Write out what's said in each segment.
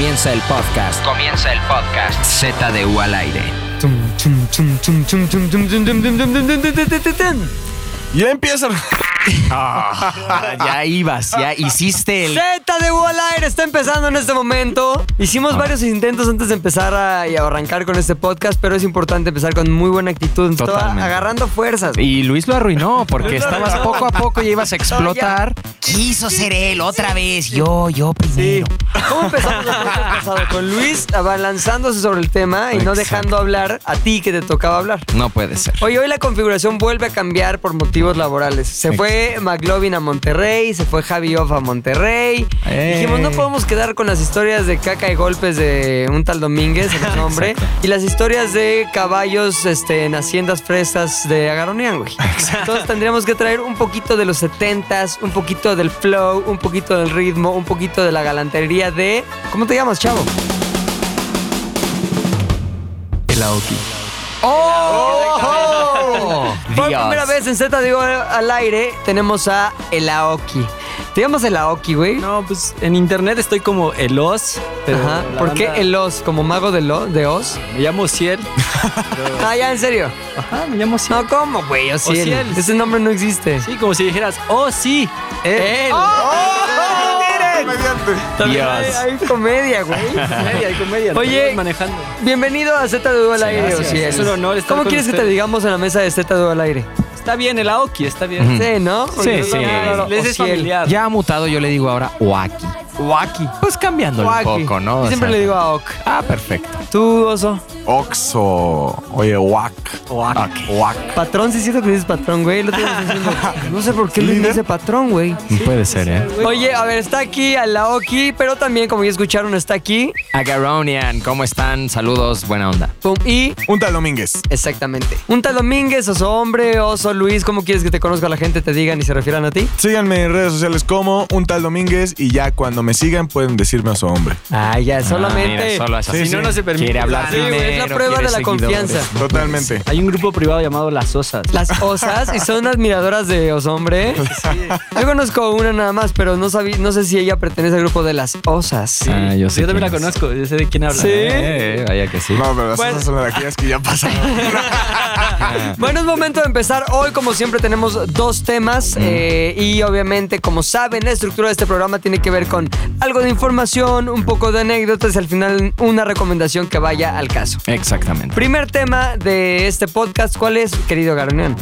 Comienza el podcast. Comienza el podcast. ZDU al aire. Ya empieza. Ya ibas, ya hiciste el. Z de U al aire está empezando en este momento. Hicimos varios intentos antes de empezar a, y a arrancar con este podcast, pero es importante empezar con muy buena actitud. Estaba agarrando fuerzas. Y Luis lo arruinó porque estabas poco a poco y ibas a explotar. Quiso ser él otra vez. Yo, yo primero. ¿Cómo empezamos el podcast pasado? Con Luis abalanzándose sobre el tema y no Exacto. dejando hablar a ti que te tocaba hablar. No puede ser. Oye, hoy la configuración vuelve a cambiar por motivos laborales. Se fue McLovin a Monterrey, se fue Javi Off a Monterrey. Eh. Dijimos, no podemos quedar con las historias de caca y golpes de un tal Domínguez, el nombre, y las historias de caballos este, en haciendas frescas de Agaronian, güey. Entonces tendríamos que traer un poquito de los 70s, un poquito del flow, un poquito del ritmo, un poquito de la galantería de... ¿Cómo te llamas, chavo? El Aoki. ¡Oh! Por primera vez en Z digo al aire tenemos a El Aoki. ¿Te llamas El Aoki, güey? No, pues en internet estoy como Elos, pero Ajá. ¿Por qué el Oz? ¿Como mago de, lo, de Oz? Me llamo Ciel. Ah, ya, en serio. Ajá, me llamo Ciel. No, ¿cómo, güey? Ociel. Ociel. Ese nombre no existe. Sí, como si dijeras, oh sí, Él. Comediante. También. Hay, hay comedia, güey. hay comedia, hay comedia. Oye. manejando. Bienvenido a Z de al aire, gracias. Ociel. Es un honor estar ¿Cómo con quieres que te ustedes. digamos en la mesa de Z de al aire? Está bien el Aoki, está bien. Sí, ¿no? Porque sí. Les es Ociel. familiar. Ya ha mutado, yo le digo ahora Oaki. Oaki. Pues cambiándolo Oaki. un poco, ¿no? Yo O siempre sea, le digo a Ok. Ah, perfecto. ¿Tú, Oso? Oxo. Oye, Wack. Oak. Wack. Patrón, sí siento que dices patrón, güey. Diciendo, no sé por qué le dice patrón, güey. Puede ser, ¿eh? Oye, a ver, está aquí Alaoki, pero también, como ya escucharon, está aquí. Agaronian, ¿cómo están? Saludos, buena onda. Pum, y Un tal Domínguez. exactamente. Un tal Domínguez, oso hombre, oso Luis, ¿cómo quieres que te conozca la gente, te digan y se refieran a ti? Síganme en redes sociales como un tal Domínguez y ya cuando me sigan pueden decirme a su hombre. Ah, ya, solamente. Ah, mira, solo. Sí, Si no, sí. no se permite. Quiere hablar Sí, es la prueba de la seguidores. confianza. Totalmente. Hay un grupo privado llamado Las Osas. Las osas, y son admiradoras de oso hombre. Yo conozco una nada más, pero no, sabí, no sé si ella pertenece al grupo de las osas. Ah, yo sé Yo también la conozco, yo sé de quién habla. Sí. Eh, vaya que sí. No, pero las Bueno. cosas son de aquellas que ya pasaron. Bueno, es momento de empezar. Hoy, como siempre, tenemos dos temas. eh, y obviamente, como saben, la estructura de este programa tiene que ver con algo de información, un poco de anécdotas y al final una recomendación que vaya al caso. Exactamente. Primer tema de este podcast, ¿cuál es, querido Garonian?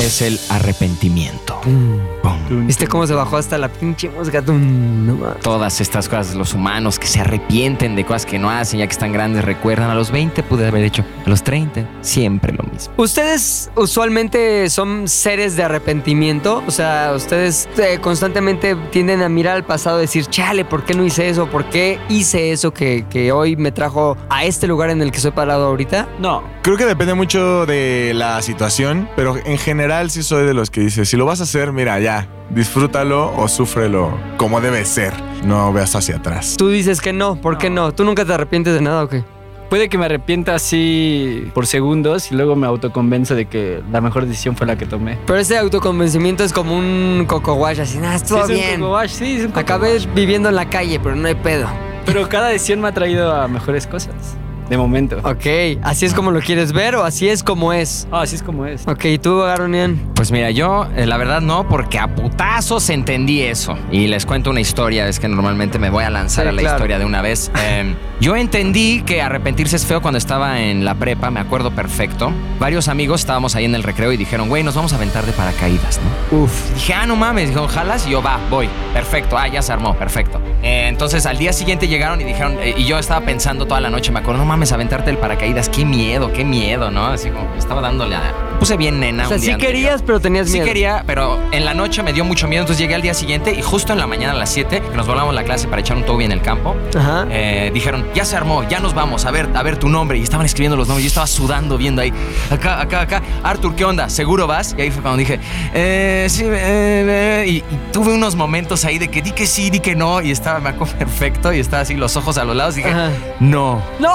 Es el arrepentimiento. Pum. ¿Viste cómo se bajó hasta la pinche mames. Todas estas cosas, los humanos que se arrepienten de cosas que no hacen ya que están grandes, recuerdan a los 20 pude haber hecho, a los 30 siempre lo mismo. ¿Ustedes usualmente son seres de arrepentimiento? O sea, ustedes eh, constantemente tienden a mirar al pasado y decir, chale, ¿por qué no hice eso? ¿Por qué hice eso que, que hoy me trajo a este lugar en el que estoy parado ahorita? No, Creo que depende mucho de la situación, pero en general sí soy de los que dice, si lo vas a hacer, mira, ya, disfrútalo o súfrelo como debe ser. No veas hacia atrás. Tú dices que no, ¿por qué no? ¿Tú nunca te arrepientes de nada o qué? puede que me arrepienta así por segundos y luego me autoconvenzo de que la mejor decisión fue la que tomé. Pero ese autoconvencimiento es como un coco wash, así, nada, estuvo Sí, es un bien. coco wash, sí, es un coco Acabé wash. viviendo en la calle, pero no hay pedo. Pero cada decisión me ha traído a mejores cosas. De momento. Ok, ¿así es como lo quieres ver o así es como es? Ah, así es como es. Ok, ¿y tú, Garonian? Pues mira, yo eh, la verdad no, porque a putazos entendí eso. Y les cuento una historia, es que normalmente me voy a lanzar Sí, a la claro. historia de una vez. Eh, yo entendí que arrepentirse es feo cuando estaba en la prepa, me acuerdo perfecto. Varios amigos estábamos ahí en el recreo y dijeron, güey, nos vamos a aventar de paracaídas, ¿no? Uf. Dije, ah, no mames, dijeron, jalas y yo, va, voy, perfecto, ah, ya se armó, perfecto. Eh, entonces al día siguiente llegaron y dijeron, eh, y yo estaba pensando toda la noche, me acuerdo, no mames, aventarte el paracaídas, qué miedo, qué miedo, ¿no? Así como, estaba dándole a... Puse bien nena. O sea, un sí anterior. querías, pero tenías Sí miedo. quería, pero en la noche me dio mucho miedo, entonces llegué al día siguiente y justo en la mañana a las 7, que nos volamos la clase para echar un toby en el campo, Ajá. eh, dijeron, ya se armó, ya nos vamos, a ver, a ver tu nombre. Y estaban escribiendo los nombres, yo estaba sudando viendo ahí, acá, acá, acá. Arthur, ¿qué onda? ¿Seguro vas? Y ahí fue cuando dije, eh, sí, eh, eh", y, y tuve unos momentos ahí de que di que sí, di que no, y estaba, me acuerdo perfecto, y estaba así los ojos a los lados, dije, Ajá. no. ¡No!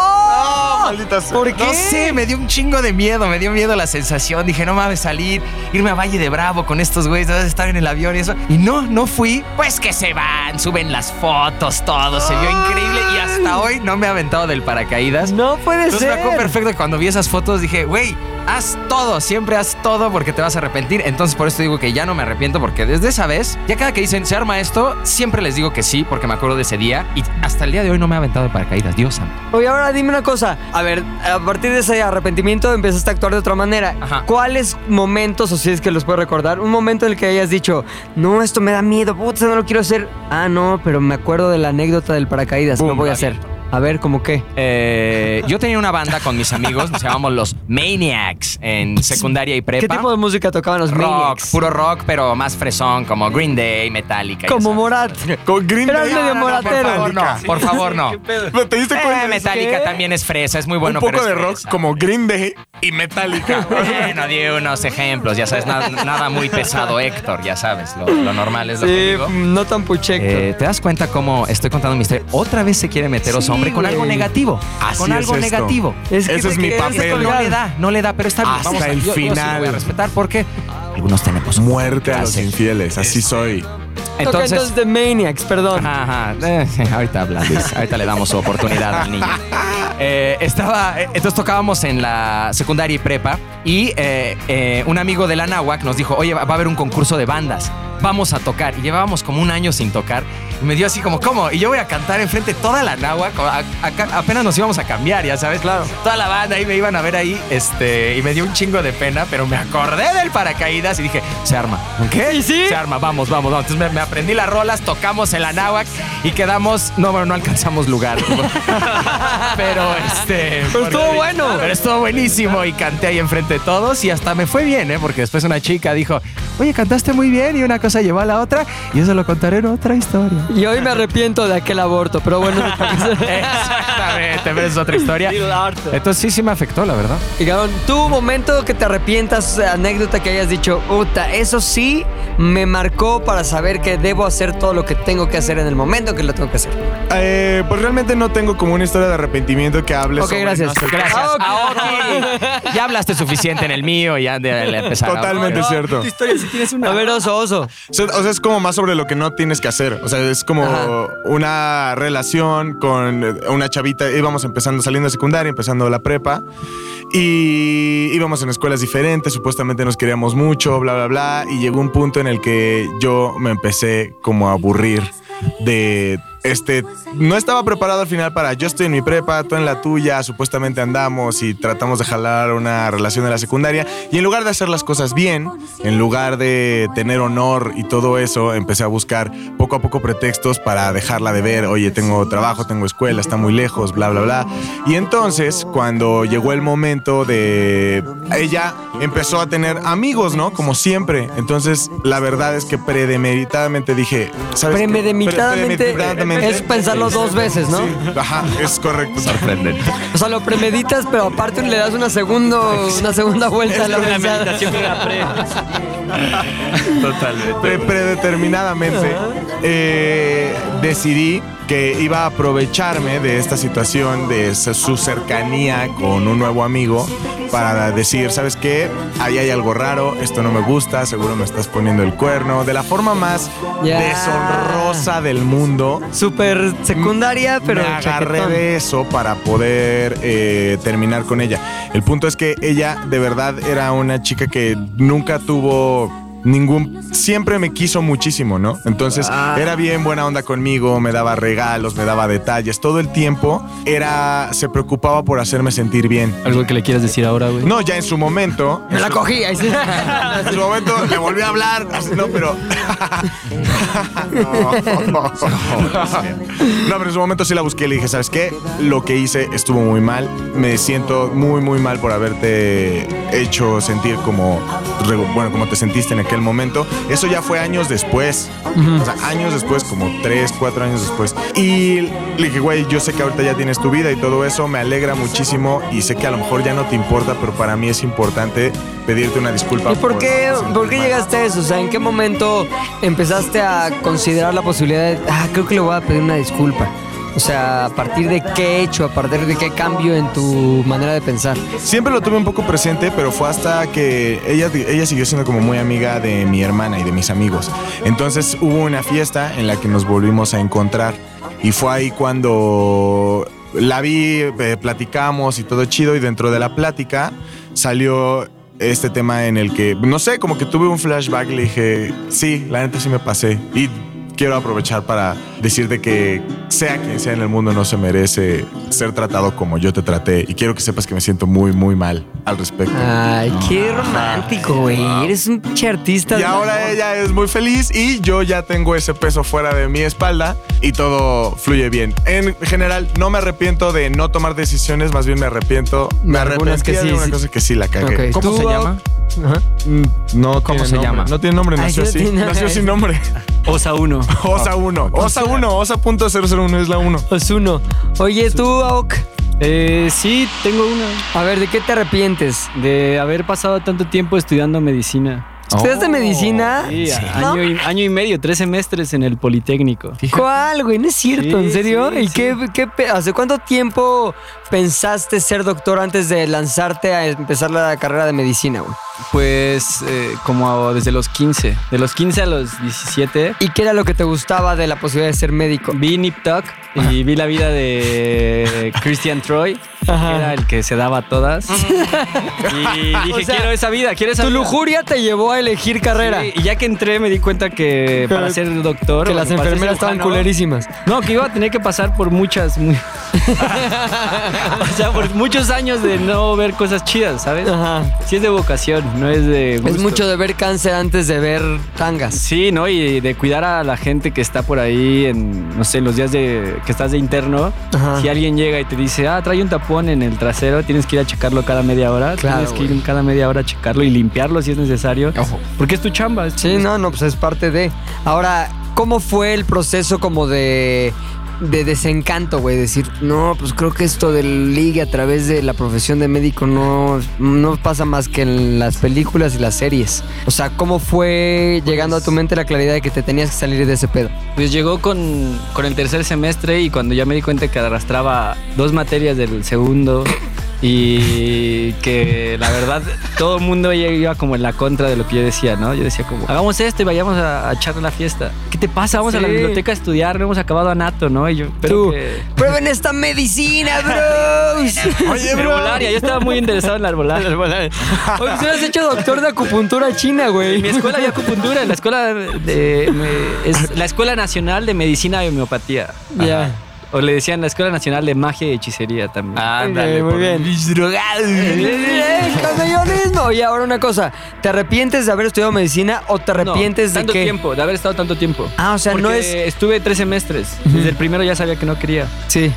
maldita sea. ¿Por qué? No sé, me dio un chingo de miedo, me dio miedo la sensación Dije, no mames, salir, irme a Valle de Bravo con estos güeyes, estar en el avión y eso. Y no, no fui. Pues que se van, suben las fotos, todo. Se vio increíble y hasta hoy no me he aventado del paracaídas. No puede Entonces me ser. acuerdo perfecto que cuando vi esas fotos dije, güey, haz todo, siempre haz todo porque te vas a arrepentir. Entonces por eso digo que ya no me arrepiento porque desde esa vez, ya cada que dicen se arma esto, siempre les digo que sí porque me acuerdo de ese día y hasta el día de hoy no me he aventado de paracaídas, Dios santo. Oye, ahora dime una cosa. A ver, a partir de ese arrepentimiento empezaste a actuar de otra manera. Ajá. ¿Cuáles momentos, o si es que los puedes recordar, un momento en el que hayas dicho, no, esto me da miedo, puta, no lo quiero hacer? Ah, no, pero me acuerdo de la anécdota del paracaídas, Boom, lo voy a hacer. A ver, ¿cómo qué? Eh, yo tenía una banda con mis amigos, nos llamamos los Maniacs en secundaria y prepa. ¿Qué tipo de música tocaban los rock, Maniacs? puro rock, pero más fresón, como Green Day, Metallica. Como. Morat. Con Green Day. medio No, no, no, moratero. Por favor, no, por favor, no. ¿Te diste cuenta? Eh, Metallica ¿Qué? también es fresa, es muy bueno, un poco pero de rock fresa. como Green Day y Metallica. Bueno, di unos ejemplos, ya sabes, nada, nada muy pesado, Héctor, ya sabes, lo, lo normal es lo que Sí, digo. no tan puchecto. Eh, ¿Te das cuenta cómo estoy contando mi historia? Otra vez se quiere meter oso Con algo negativo. Así con es algo esto. negativo. Es que Ese es mi papel. colgar. No le da, no le da, pero está bien. Hasta Vamos a- el yo- yo sí lo final. voy a respetar porque algunos tenemos Muerte a los infieles. Así soy. Toca Entonces, entonces de Maniacs, perdón. Ajá, ajá. Eh, ahorita habla, Luis. Ahorita le damos su oportunidad al niño. Eh, estaba, eh, entonces tocábamos en la secundaria y prepa y eh, eh, un amigo de la Náhuac nos dijo, oye, va a haber un concurso de bandas, vamos a tocar. Y llevábamos como un año sin tocar. Y me dio así como, ¿cómo? Y yo voy a cantar enfrente de toda la Náhuac. A- acá- apenas nos íbamos a cambiar, ya sabes. Claro. Toda la banda ahí me iban a ver ahí, este, y me dio un chingo de pena, pero me acordé del paracaídas y dije, se arma. ¿Qué? ¿Y sí? Se arma, vamos, vamos, vamos. Entonces me, me aprendí las rolas, tocamos en la náhuac y quedamos. No, bueno, no alcanzamos lugar. pero este. Pero estuvo porque- bueno. Pero estuvo buenísimo y canté ahí enfrente de todos y hasta me fue bien, ¿eh? Porque después una chica dijo, oye, cantaste muy bien y una cosa llevó a la otra y eso lo contaré en otra historia. Y hoy me arrepiento de aquel aborto, pero bueno. Exactamente, pero es otra historia. Entonces sí, sí me afectó, la verdad. Y cabrón, tu momento que te arrepientas, anécdota que hayas dicho, puta, eso sí me marcó para saber que debo hacer todo lo que tengo que hacer en el momento que lo tengo que hacer. Eh, pues realmente no tengo como una historia de arrepentimiento que hable Ok, sobre gracias. no Gracias. Ah, ok. Aoki. Ya hablaste suficiente en el mío y ya de, de empezar. a- Totalmente cierto. historia si tienes una. A ver, oso, oso. O sea, o sea, es como más sobre lo que no tienes que hacer. O sea, es como Ajá. una relación con eh, una chavita. Íbamos empezando, saliendo de secundaria, empezando la prepa. Y íbamos en escuelas diferentes, supuestamente nos queríamos mucho, bla, bla, bla. Y llegó un punto en el que yo me empecé como a aburrir de este. No estaba preparado al final para yo estoy en mi prepa, tú en la tuya, supuestamente andamos y tratamos de jalar una relación de la secundaria. Y en lugar de hacer las cosas bien, en lugar de tener honor y todo eso, empecé a buscar poco a poco pretextos para dejarla de ver. Oye, tengo trabajo, tengo escuela, está muy lejos, bla, bla, bla. Y entonces, cuando llegó el momento de. Ella empezó a tener amigos, ¿no? Como siempre. Entonces, la verdad es que premeditadamente dije. ¿sabes Pre- es pensarlo dos veces, ¿no? Sí, ajá, es correcto. Sorprendente. O sea, lo premeditas, pero aparte le das una, segundo, una segunda vuelta a la La meditación que era pre. Pre- predeterminadamente eh, decidí que iba a aprovecharme de esta situación, de su cercanía con un nuevo amigo, para decir, ¿sabes qué? Ahí hay algo raro, esto no me gusta, seguro me estás poniendo el cuerno, de la forma más Ya. deshonrosa del mundo. Súper secundaria, pero me agarré chaquetón. de eso para poder eh, terminar con ella. El punto es que ella de verdad era una chica que nunca tuvo ningún siempre me quiso muchísimo, ¿no? Entonces Ah. era bien buena onda conmigo, me daba regalos, me daba detalles, todo el tiempo era se preocupaba por hacerme sentir bien. Algo que le quieras decir ahora, güey. No, ya en su momento, Me la cogí. ahí sí. en su momento le volví a hablar, así, no, pero no. No, pero en su momento sí la busqué y le dije, ¿sabes qué? Lo que hice estuvo muy mal. Me siento muy, muy mal por haberte hecho sentir como, bueno, como te sentiste en aquel momento. Eso ya fue años después. O sea, años después, como tres, cuatro años después. Y le dije, güey, yo sé que ahorita ya tienes tu vida y todo eso. Me alegra muchísimo y sé que a lo mejor ya no te importa, pero para mí es importante pedirte una disculpa. ¿Y por qué, por qué llegaste a eso? O sea, ¿en qué momento empezaste a considerar la posibilidad de, ah, creo que le voy a pedir una disculpa? O sea, ¿a partir de qué hecho? ¿A partir de qué cambio en tu manera de pensar? Siempre lo tuve un poco presente, pero fue hasta que ella, ella siguió siendo como muy amiga de mi hermana y de mis amigos. Entonces hubo una fiesta en la que nos volvimos a encontrar y fue ahí cuando la vi, eh, platicamos y todo chido y dentro de la plática salió este tema en el que, no sé, como que tuve un flashback le dije, sí, la neta sí me pasé. Y quiero aprovechar para decirte que sea quien sea en el mundo no se merece ser tratado como yo te traté y quiero que sepas que me siento muy muy mal al respecto. Ay, qué romántico, güey. Eres un pinche artista. Y ahora ella es muy feliz y yo ya tengo ese peso fuera de mi espalda y todo fluye bien. En general, no me arrepiento de no tomar decisiones, más bien me arrepiento. Me sí, de una sí. cosa que sí la cagué. ¿Cómo ¿Tú, se llama? Ajá. Mm, No ¿Cómo tiene se nombre. llama? No tiene nombre, Ay, nació sí, así. tiene- Nació sin nombre. Osa 1. Osa 1. Osa 1. Osa.001 es la 1. Osuno. Oye, tú, Aok, Eh, sí, tengo una. a ver, ¿de qué te arrepientes? De haber pasado tanto tiempo estudiando medicina. ¿Estudiaste medicina? Sí, ¿No? año, y, año y medio, tres semestres en el Politécnico. ¿Cuál, güey? No es cierto, Sí, ¿en serio? sí, ¿Y sí. qué, qué pe- hace cuánto tiempo pensaste ser doctor antes de lanzarte a empezar la carrera de medicina, güey? Pues eh, como desde los 15. De los 15 a los 17 ¿Y qué era lo que te gustaba de la posibilidad de ser médico? vi Nip Tuck y vi la vida de Christian Troy, que era el que se daba a todas. y dije, O sea, quiero esa vida, quiero esa Tu vida. lujuria te llevó a elegir carrera. Sí, y ya que entré me di cuenta que para ser doctor... que las enfermeras estaban culerísimas. No, que iba a tener que pasar por muchas, muy- o sea, por muchos años de no ver cosas chidas, ¿sabes? Ajá. Sí es de vocación, no es de Es mucho de ver cáncer antes de ver tangas. Sí, ¿no? Y de cuidar a la gente que está por ahí en, no sé, los días de que estás de interno. Ajá. Si alguien llega y te dice, ah, trae un tapón en el trasero, tienes que ir a checarlo cada media hora. Claro, tienes que ir cada media hora a checarlo y limpiarlo si es necesario. Ojo. Porque es tu chamba. es- Sí, no, no, pues es parte de. Ahora, ¿cómo fue el proceso como de, de desencanto, güey? Decir, no, pues creo que esto del ligue a través de la profesión de médico no, no pasa más que en las películas y las series. O sea, ¿cómo fue llegando a tu mente la claridad de que te tenías que salir de ese pedo? Pues llegó con, con el tercer semestre y cuando ya me di cuenta que arrastraba dos materias del segundo y que la verdad todo el mundo iba como en la contra de lo que yo decía, ¿no? Yo decía como, hagamos esto y vayamos a, a echarle la fiesta. ¿Qué te pasa? Vamos a la biblioteca a estudiar, no hemos acabado a nato, ¿no? Y yo, pero Tú, que... prueben esta medicina, bros. Oye, bro. herbolaria, yo estaba muy interesado en la herbolaria. Oye, pues hubieras hecho doctor de acupuntura china, güey. En mi escuela había acupuntura, en la escuela de, me- es la Escuela Nacional de Medicina y Homeopatía. Ya. O le decían la Escuela Nacional de Magia y Hechicería también. Ándale, muy por bien. mis drogados. ¡Eh, camellonismo! Y ahora una cosa, ¿te arrepientes de haber estudiado medicina o te arrepientes no, de tanto que tiempo, de haber estado tanto tiempo. Ah, o sea, no Porque es estuve tres semestres. Desde el primero ya sabía que no quería. Sí,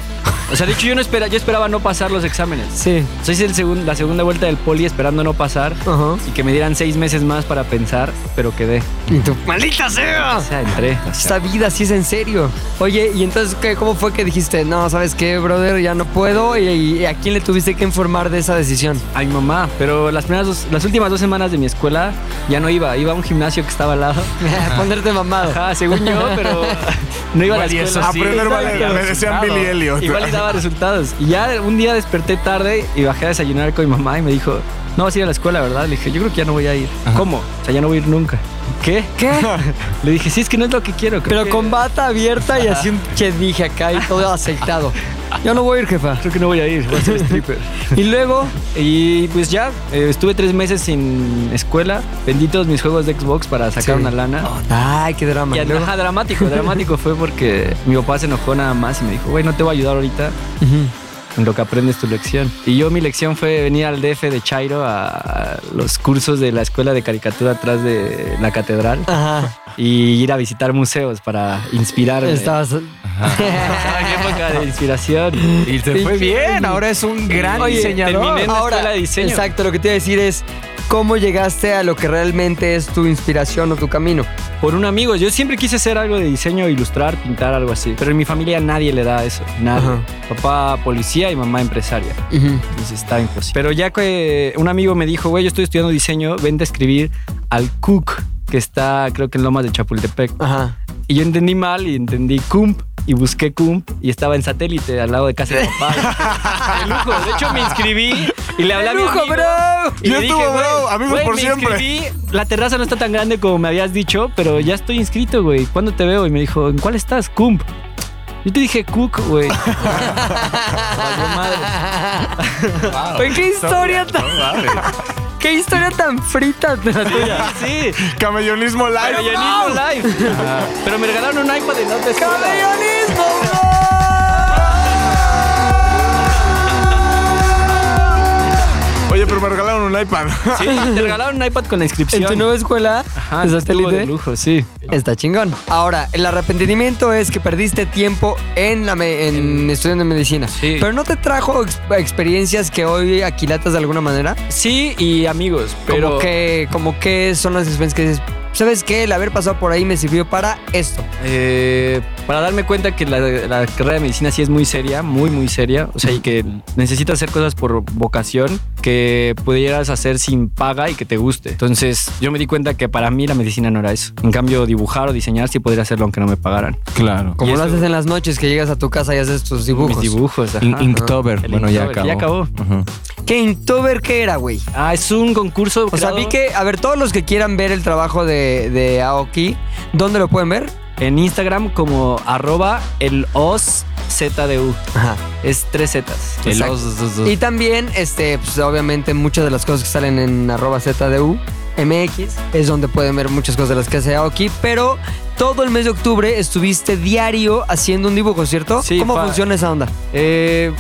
O sea, de hecho yo no espera, yo esperaba no pasar los exámenes. sí. O sea, hice el segun- la segunda vuelta del poli esperando no pasar Ajá. y que me dieran seis meses más para pensar, pero quedé. Y tú, ¡maldita sea! O sea, entré. Esta vida sí es en serio. Oye, ¿y entonces qué, cómo fue que dijiste, no, sabes qué, brother, ya no puedo? ¿Y, y a quién le tuviste que informar de esa decisión? A mi mamá, pero las primeras dos- las últimas dos semanas de mi escuela ya no iba, iba a un gimnasio que estaba al lado. Ponerte mamado. Ajá, según yo, pero no iba a la escuela. sí. Aprender vale, me decían Billy Elliot. Igual y daba resultados. Y ya un día desperté tarde y bajé a desayunar con mi mamá y me dijo, no vas a ir a la escuela, ¿verdad? Le dije, yo creo que ya no voy a ir. ¿Cómo? O sea, ya no voy a ir nunca. ¿Qué? ¿Qué? Le dije, sí, es que no es lo que quiero. Pero que- con bata abierta y así un que dije acá y todo aceitado. Yo no voy a ir, jefa. Creo que no voy a ir, voy a ser stripper. Y luego, y pues ya, eh, estuve tres meses sin escuela, vendí todos mis juegos de Xbox para sacar Sí. una lana. ay, qué drama. Y ajá, dramático, dramático fue porque mi papá se enojó nada más y me dijo, güey, no te voy a ayudar ahorita Ujú. En lo que aprendes tu lección. Y yo mi lección fue venir al DF de Chairo a, los cursos de la escuela de caricatura atrás de la catedral Ajá. Y ir a visitar museos para inspirarme. Estabas. Estaba en época de inspiración. Y te fue bien, ahora es un gran Oye, diseñador. terminé en la escuela de diseño. Exacto, lo que te iba a decir es cómo llegaste a lo que realmente es tu inspiración o tu camino. Por un amigo, yo siempre quise hacer algo de diseño, ilustrar, pintar, algo así. Pero en mi familia nadie le da eso, nadie. Ajá. Papá policía y mamá empresaria. Entonces está imposible. Pero ya que un amigo me dijo, güey, yo estoy estudiando diseño, vente a escribir al Cook, que está creo que en Lomas de Chapultepec. Ajá. Y yo entendí mal y entendí Kump. y busqué CUMP y estaba en satélite al lado de casa de mi papá. De lujo. De hecho, me inscribí y le hablé a mi lujo, amigo. bro! Y Ya le dije, bro, amigos güey, por me siempre. inscribí, la terraza no está tan grande como me habías dicho, pero ya estoy inscrito, güey. ¿Cuándo te veo? Y me dijo, ¿en cuál estás? CUMP. Yo te dije Cook, güey. Madre. Qué historia tan... qué historia tan frita la tuya. Sí, Camellonismo live. caballonismo live. Pero me regalaron un iPad en la otra escuela. Oye, pero me regalaron un iPad. Sí, te regalaron un iPad con la En inscripción. tu nueva escuela Ajá, de satélite. de lujo, sí. Está chingón. Ahora, el arrepentimiento es que perdiste tiempo en la me- en estudiando medicina. Sí. Pero no te trajo ex- experiencias que hoy aquilatas de alguna manera. Sí, y amigos, pero... Como que, como que son las experiencias que dices, ¿sabes qué? El haber pasado por ahí me sirvió para esto. Eh, para darme cuenta que la, la carrera de medicina sí es muy seria, muy, muy seria. O sea, y que necesitas hacer cosas por vocación que pudieras hacer sin paga y que te guste. Entonces, yo me di cuenta que para mí la medicina no era eso. En cambio, dibujar o diseñar sí podría hacerlo aunque no me pagaran. Claro. Como lo haces en las noches que llegas a tu casa y haces tus dibujos. Mis dibujos, ajá. In- Inktober. Bueno, ya acabó. ya acabó. ¿Qué Inktober qué era, güey? Ah, es un concurso. O sea, vi que, a ver, todos los que quieran ver el trabajo de, de Aoki, ¿dónde lo pueden ver? En Instagram como arroba el OSZDU. Ajá. Es tres Zetas. El os- os- os- Y también, este, pues obviamente muchas de las cosas que salen en arroba ZDU MX es donde pueden ver muchas cosas de las que hace Aoki, pero todo el mes de octubre estuviste diario haciendo un dibujo, ¿cierto? Sí, ¿Cómo funciona esa onda? Eh,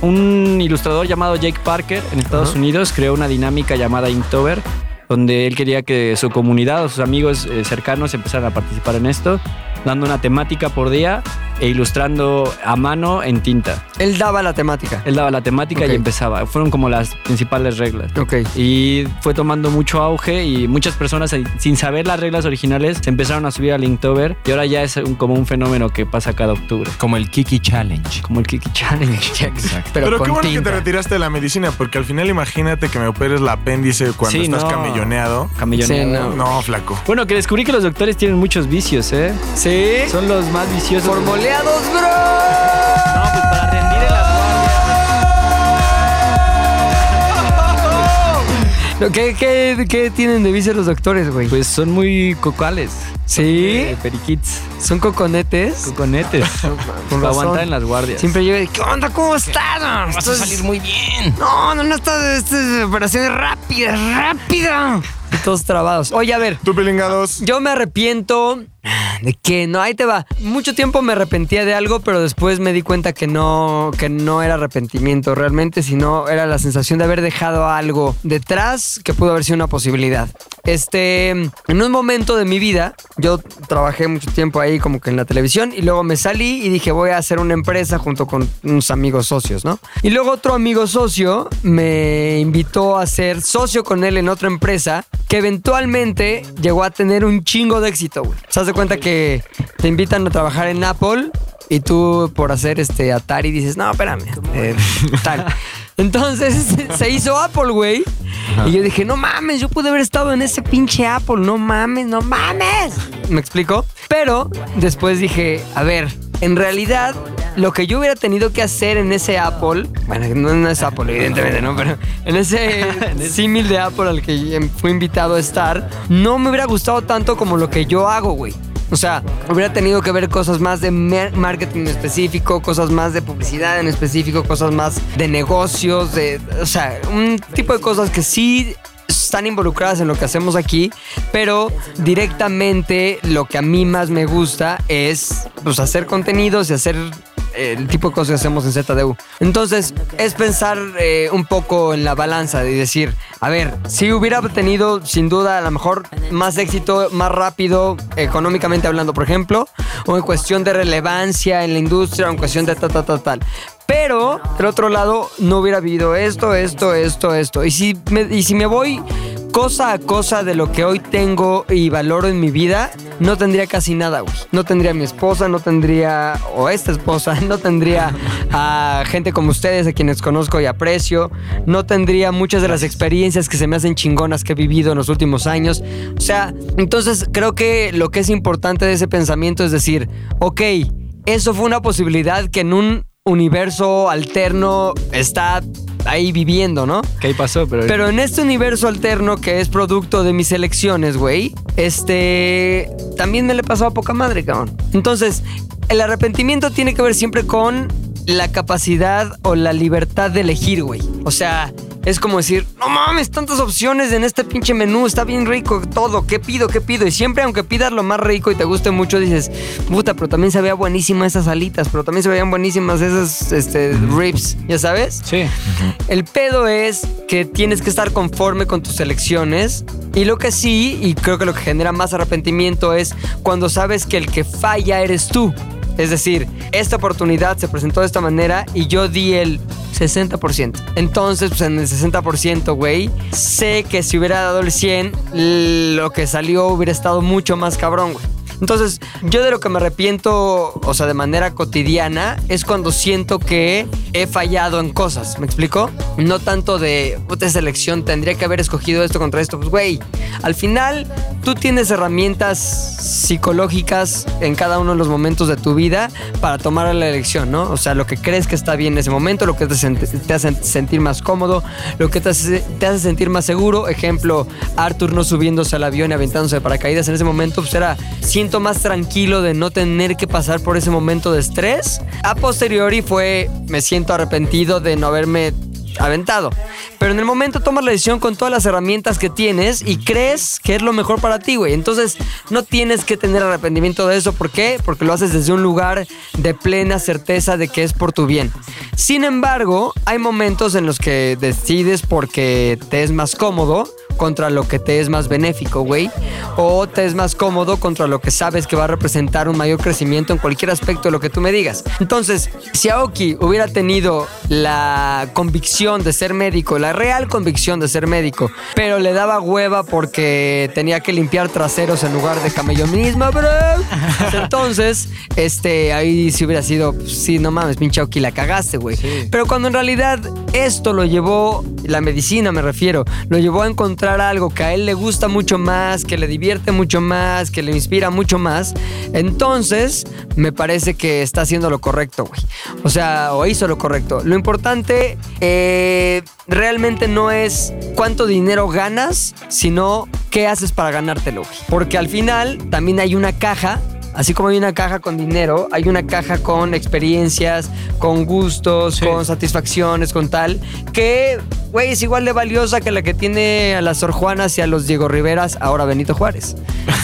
un ilustrador llamado Jake Parker en Estados. Unidos creó una dinámica llamada Inktober, donde él quería que su comunidad o sus amigos eh, cercanos empezaran a participar en esto, dando una temática por día e ilustrando a mano en tinta. Él daba la temática. Él daba la temática y empezaba. Fueron como las principales reglas. Ok. Y fue tomando mucho auge y muchas personas eh, sin saber las reglas originales se empezaron a subir al Inktober y ahora ya es un- como un fenómeno que pasa cada octubre. Como el Kiki Challenge. Como el Kiki Challenge. Exacto. Pero, Pero, qué bueno que te retiraste de la medicina, porque al final imagínate que me operes la apéndice cuando Sí, estás no. camelloneado. Camelloneado. Sí, No, flaco. Bueno, que descubrí que los doctores tienen muchos vicios, ¿eh? ¿Sí? Son los más viciosos. Formoleados, bro. No, pues para rendir en las No, ¿Qué, qué, qué tienen de vicio los doctores, güey? Pues son muy cocales. ¿Sí? Eh, periquits. ¿Son coconetes? Coconetes. Con para razón. aguantar en las guardias. Siempre llego, ¿qué onda? ¿Cómo estás? Vas a salir muy bien. No, no, no, esta, esta es operación rápida, rápida. Y todos trabados. Oye, a ver, Tú, pilingados. yo me arrepiento de que no, ahí te va. Mucho tiempo me arrepentía de algo, pero después me di cuenta que no, que no era arrepentimiento realmente, sino era la sensación de haber dejado algo detrás que pudo haber sido una posibilidad. Este, en un momento de mi vida, yo trabajé mucho tiempo ahí como que en la televisión y luego me salí y dije voy a hacer una empresa junto con unos amigos socios, ¿no? Y luego otro amigo socio me invitó a ser socio con él en otra empresa que eventualmente llegó a tener un chingo de éxito, güey. ¿Se das de cuenta que te invitan a trabajar en Apple y tú por hacer este Atari dices, no, espérame, eh, tal. Entonces se hizo Apple, güey. Y yo dije, no mames, yo pude haber estado en ese pinche Apple, no mames, no mames. ¿Me explico? Pero después dije, a ver, en realidad lo que yo hubiera tenido que hacer en ese Apple, bueno, no, no es Apple, evidentemente, ¿no? Pero en ese símil de Apple al que fui invitado a estar, no me hubiera gustado tanto como lo que yo hago, güey. O sea, hubiera tenido que ver cosas más de marketing en específico, cosas más de publicidad en específico, cosas más de negocios, de, o sea, un tipo de cosas que sí están involucradas en lo que hacemos aquí, pero directamente lo que a mí más me gusta es pues hacer contenidos y hacer el tipo de cosas que hacemos en ZDU. Entonces, es pensar eh, un poco en la balanza y decir, a ver, si hubiera tenido sin duda a lo mejor más éxito, más rápido, económicamente hablando, por ejemplo, o en cuestión de relevancia en la industria, o en cuestión de tal, tal, tal, tal. Pero, del otro lado, no hubiera vivido esto, esto, esto, esto. Y si me, y si me voy cosa a cosa de lo que hoy tengo y valoro en mi vida, no tendría casi nada, güey. No tendría a mi esposa, no tendría, o esta esposa, no tendría a gente como ustedes, a quienes conozco y aprecio, no tendría muchas de las experiencias que se me hacen chingonas que he vivido en los últimos años. O sea, entonces creo que lo que es importante de ese pensamiento es decir, ok, eso fue una posibilidad que en un universo alterno está ahí viviendo, ¿no? ¿Qué ahí pasó? Pero, Pero en este universo alterno que es producto de mis elecciones, güey, este también me le pasó a poca madre, cabrón. Entonces, el arrepentimiento tiene que ver siempre con la capacidad o la libertad de elegir, güey. O sea, es como decir, no mames, tantas opciones en este pinche menú, está bien rico todo, ¿qué pido? ¿Qué pido? Y siempre, aunque pidas lo más rico y te guste mucho, dices, puta, pero también se veían buenísimas esas alitas, pero también se veían buenísimas esas este, ribs, ¿ya sabes? Sí. El pedo es que tienes que estar conforme con tus elecciones. Y lo que sí, y creo que lo que genera más arrepentimiento es cuando sabes que el que falla eres tú. Es decir, esta oportunidad se presentó de esta manera y yo di el 60%. Entonces, pues en el 60%, güey, sé que si hubiera dado el 100, lo que salió hubiera estado mucho más cabrón, güey. Entonces, yo de lo que me arrepiento, o sea, de manera cotidiana, es cuando siento que he fallado en cosas. ¿Me explico? No tanto de, puta, esa elección, tendría que haber escogido esto contra esto. Pues, güey, al final tú tienes herramientas psicológicas en cada uno de los momentos de tu vida para tomar la elección, ¿no? O sea, lo que crees que está bien en ese momento, lo que te, hace sentir más cómodo, lo que te hace, te hace sentir más seguro. Ejemplo, Arthur no subiéndose al avión y aventándose de paracaídas en ese momento, pues era, más tranquilo de no tener que pasar por ese momento de estrés. A posteriori fue, me siento arrepentido de no haberme aventado. Pero en el momento tomas la decisión con todas las herramientas que tienes y crees que es lo mejor para ti, güey. Entonces no tienes que tener arrepentimiento de eso. ¿Por qué? Porque lo haces desde un lugar de plena certeza de que es por tu bien. Sin embargo, hay momentos en los que decides porque te es más cómodo contra lo que te es más benéfico, güey. O te es más cómodo contra lo que sabes que va a representar un mayor crecimiento en cualquier aspecto de lo que tú me digas. Entonces, si Aoki hubiera tenido la convicción de ser médico, la real convicción de ser médico, pero le daba hueva porque tenía que limpiar traseros en lugar de camellonismo, bro. Pues entonces, este, ahí sí hubiera sido, pues, sí, no mames, pinche Aoki, la cagaste, güey. Pero cuando en realidad esto lo llevó, la medicina me refiero, lo llevó a encontrar algo que a él le gusta mucho más, que le divierte mucho más, que le inspira mucho más, entonces me parece que está haciendo lo correcto, güey. O sea, o hizo lo correcto. Lo importante eh, realmente no es cuánto dinero ganas, sino qué haces para ganártelo, güey. Porque al final también hay una caja Así como hay una caja con dinero, hay una caja con experiencias, con gustos, con satisfacciones, con tal, que, güey, es igual de valiosa que la que tiene a las Sor Juanas y a los Diego Riveras, ahora Benito Juárez,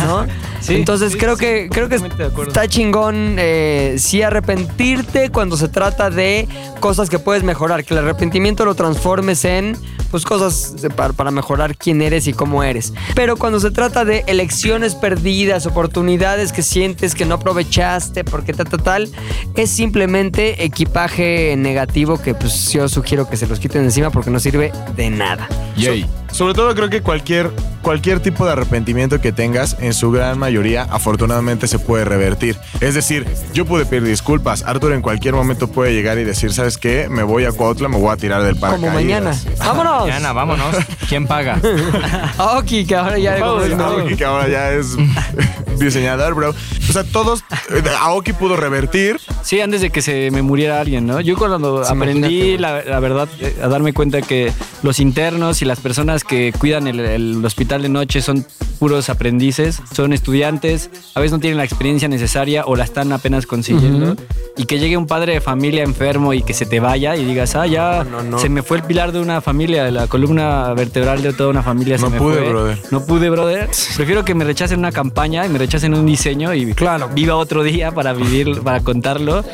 ¿no? Sí, Entonces sí, creo que creo que está chingón eh, sí arrepentirte cuando se trata de cosas que puedes mejorar, que el arrepentimiento lo transformes en pues cosas para, para mejorar quién eres y cómo eres. Pero cuando se trata de elecciones perdidas, oportunidades que sientes que no aprovechaste porque tal, tal, tal, es simplemente equipaje negativo que pues yo sugiero que se los quiten encima porque no sirve de nada. Yay. Sobre todo creo que cualquier, cualquier tipo de arrepentimiento que tengas, en su gran mayoría, afortunadamente se puede revertir. Es decir, yo pude pedir disculpas. Arthur en cualquier momento puede llegar y decir, ¿sabes qué? Me voy a Cuautla, me voy a tirar del paracaídas. Como mañana. ¡Vámonos! Diana, vámonos. ¿Quién paga? Aoki, que ahora ya... Aoki, que ahora ya es diseñador, bro. O sea, todos, eh, Aoki pudo revertir. Sí, antes de que se me muriera alguien, ¿no? Yo cuando Sí, aprendí, la, la verdad, eh, a darme cuenta que los internos y las personas que cuidan el, el hospital de noche son puros aprendices, son estudiantes, a veces no tienen la experiencia necesaria o la están apenas consiguiendo. Y que llegue un padre de familia enfermo y que se te vaya y digas, ah, ya No, no, no. se me fue el pilar de una familia, de la columna vertebral de toda una familia. se No me pude, fue. brother. No pude, brother. Prefiero que me rechacen una campaña y me rechacen un diseño y Claro. viva otro día para vivir, para contarlo,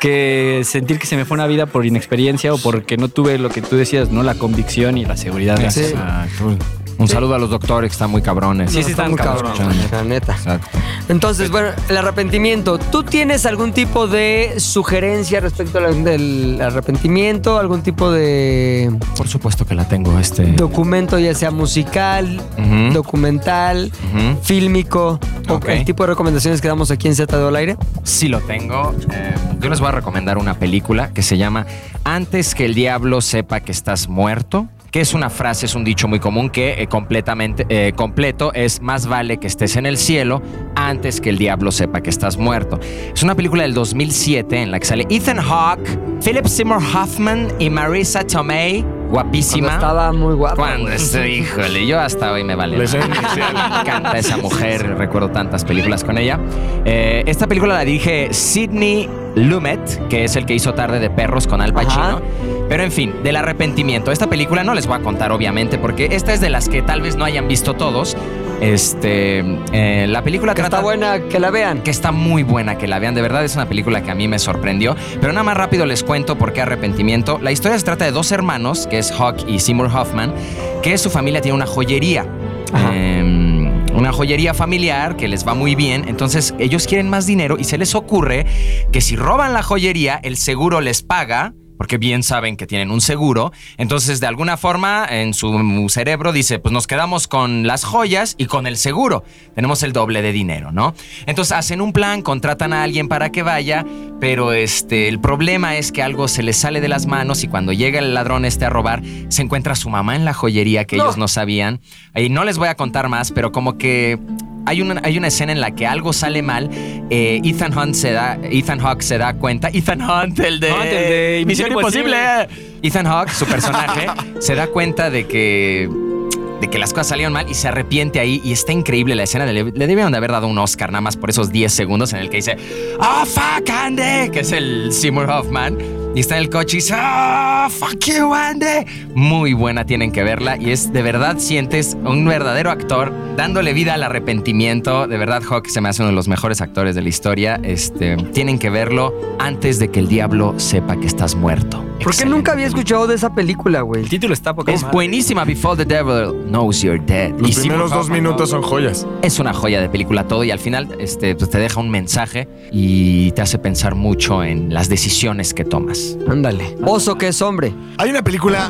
que sentir que se me fue una vida por inexperiencia o porque no tuve lo que tú decías, ¿no? La convicción y la seguridad. Sí. Un saludo a los doctores que están muy cabrones. Sí, sí, Está están muy cabrones. la neta. Exacto. Entonces, bueno, el arrepentimiento. ¿Tú tienes algún tipo de sugerencia respecto al arrepentimiento? ¿Algún tipo de Por supuesto que la tengo, este. documento, ya sea musical, documental, Ujú. fílmico? o Ok. el tipo de recomendaciones que damos aquí en Z del Aire? Sí lo tengo. Eh, yo les voy a recomendar una película que se llama Antes que el diablo sepa que estás muerto. Que es una frase, es un dicho muy común que eh, completamente eh, completo es más vale que estés en el cielo antes que el diablo sepa que estás muerto. Es una película del 2007 en la que sale Ethan Hawke, Philip Seymour Hoffman y Marisa Tomei, guapísima. Cuando estaba muy guapa. Cuando estoy, híjole, yo hasta hoy me vale. Inicial. Me encanta esa mujer, recuerdo tantas películas con ella. Eh, esta película la dirige Sidney Lumet, que es el que hizo Tarde de Perros con Al Pacino. Ajá. Pero en fin, del arrepentimiento. Esta película no les voy a contar, obviamente, porque esta es de las que tal vez no hayan visto todos. Este, eh, la película Que trata está buena, que la vean. que está muy buena que la vean. De verdad es una película que a mí me sorprendió. Pero nada más rápido les cuento por qué arrepentimiento. La historia se trata de dos hermanos, que es Hawk y Seymour Hoffman, que su familia tiene una joyería. Ajá. Eh, una joyería familiar que les va muy bien. Entonces ellos quieren más dinero y se les ocurre que si roban la joyería, el seguro les paga. Porque bien saben que tienen un seguro. Entonces, de alguna forma, en su cerebro dice: Pues nos quedamos con las joyas y con el seguro. Tenemos el doble de dinero, ¿no? Entonces hacen un plan, contratan a alguien para que vaya, pero este, el problema es que algo se les sale de las manos y cuando llega el ladrón este a robar, se encuentra a su mamá en la joyería que No. ellos no sabían. Y no les voy a contar más, pero como que hay una, hay una escena en la que algo sale mal. eh, Ethan Hunt se da, Ethan Hawke se da cuenta. Ethan Hunt, el de, Hunt, el de Misión Imposible. Ethan Hawke, su personaje, se da cuenta de que de que las cosas salieron mal y se arrepiente ahí y está increíble la escena. Le, le debieron de haber dado un Oscar nada más por esos 10 segundos en el que dice ¡Oh, fuck, Andy! Que es el Seymour Hoffman. Y está en el coche y dice ¡Oh, fuck you, Andy! Muy buena, tienen que verla. Y es de verdad, sientes un verdadero actor dándole vida al arrepentimiento. De verdad, Hawk se me hace uno de los mejores actores de la historia. Este, tienen que verlo antes de que el diablo sepa que estás muerto. ¿Por qué nunca había escuchado de esa película, güey? El título está poco Es madre. buenísima. Before the Devil Knows You're Dead. Los primeros dos minutos son joyas. Es una joya de película todo y al final este, pues, te deja un mensaje y te hace pensar mucho en las decisiones que tomas. Ándale. Oso que es hombre. Hay una película.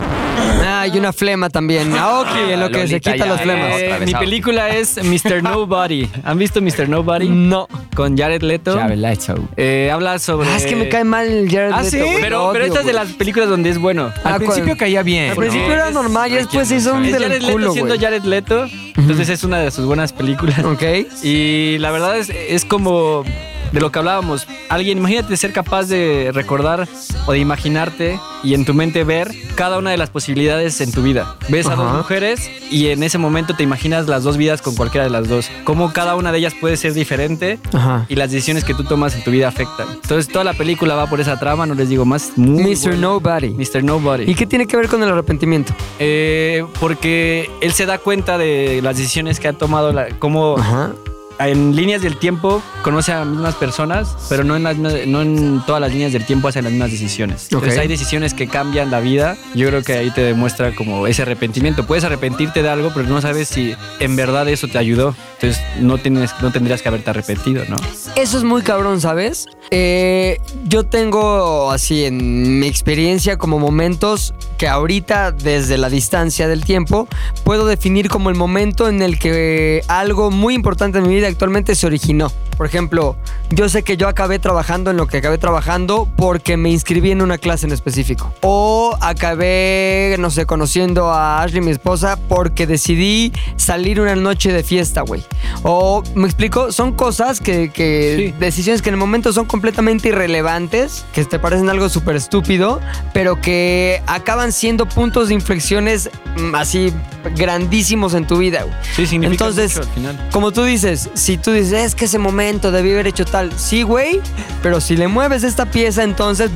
Ah, y una flema también. Aoki, en lo que se Lolita quita ya, las flemas. eh. Mi película es Mr. Nobody. ¿Han visto Mr. Nobody? No. Con Jared Leto. Jared Leto. Eh, habla sobre. Ah, es que me cae mal Jared Ah, Leto, sí. güey. Pero, Lo pero odio, esta es de güey. las películas donde es bueno. Ah, Al principio ¿cuál? caía bien. Al principio era normal y después hizo un. Es del Jared Leto culo, siendo güey. Jared Leto. Entonces es una de sus buenas películas. Ok. Y la verdad es, es como de lo que hablábamos. Alguien, imagínate ser capaz de recordar o de imaginarte y en tu mente ver cada una de las posibilidades en tu vida. Ves a Ajá. dos mujeres y en ese momento te imaginas las dos vidas con cualquiera de las dos. Cómo cada una de ellas puede ser diferente Ajá. y las decisiones que tú tomas en tu vida afectan. Entonces toda la película va por esa trama, no les digo más. Muy Mr. buena. Nobody. Mr. Nobody. ¿Y qué tiene que ver con el arrepentimiento? Eh, porque él se da cuenta de las decisiones que ha tomado, la, cómo Ajá. En líneas del tiempo conoce a las mismas personas, pero no en, las mismas- no en todas las líneas del tiempo hacen las mismas decisiones. Entonces hay decisiones que cambian la vida. Yo creo que ahí te demuestra como ese arrepentimiento. Puedes arrepentirte de algo, pero no sabes si en verdad eso te ayudó. Entonces no, tienes, no tendrías que haberte arrepentido, ¿no? Eso es muy cabrón, ¿sabes? Eh, yo tengo así en mi experiencia como momentos que ahorita desde la distancia del tiempo puedo definir como el momento en el que algo muy importante en mi vida actualmente se originó. Por ejemplo, yo sé que yo acabé trabajando en lo que acabé trabajando porque me inscribí en una clase en específico. O acabé, no sé, conociendo a Ashley, mi esposa, porque decidí salir una noche de fiesta, güey. O, ¿me explico? Son cosas que, que Sí. decisiones que en el momento son completamente irrelevantes, que te parecen algo súper estúpido, pero que acaban siendo puntos de inflexiones mm, así grandísimos en tu vida, güey. Sí, significa Entonces, mucho al final. Como tú dices, si tú dices, es que ese momento debí haber hecho tal, sí, güey, pero si le mueves esta pieza, entonces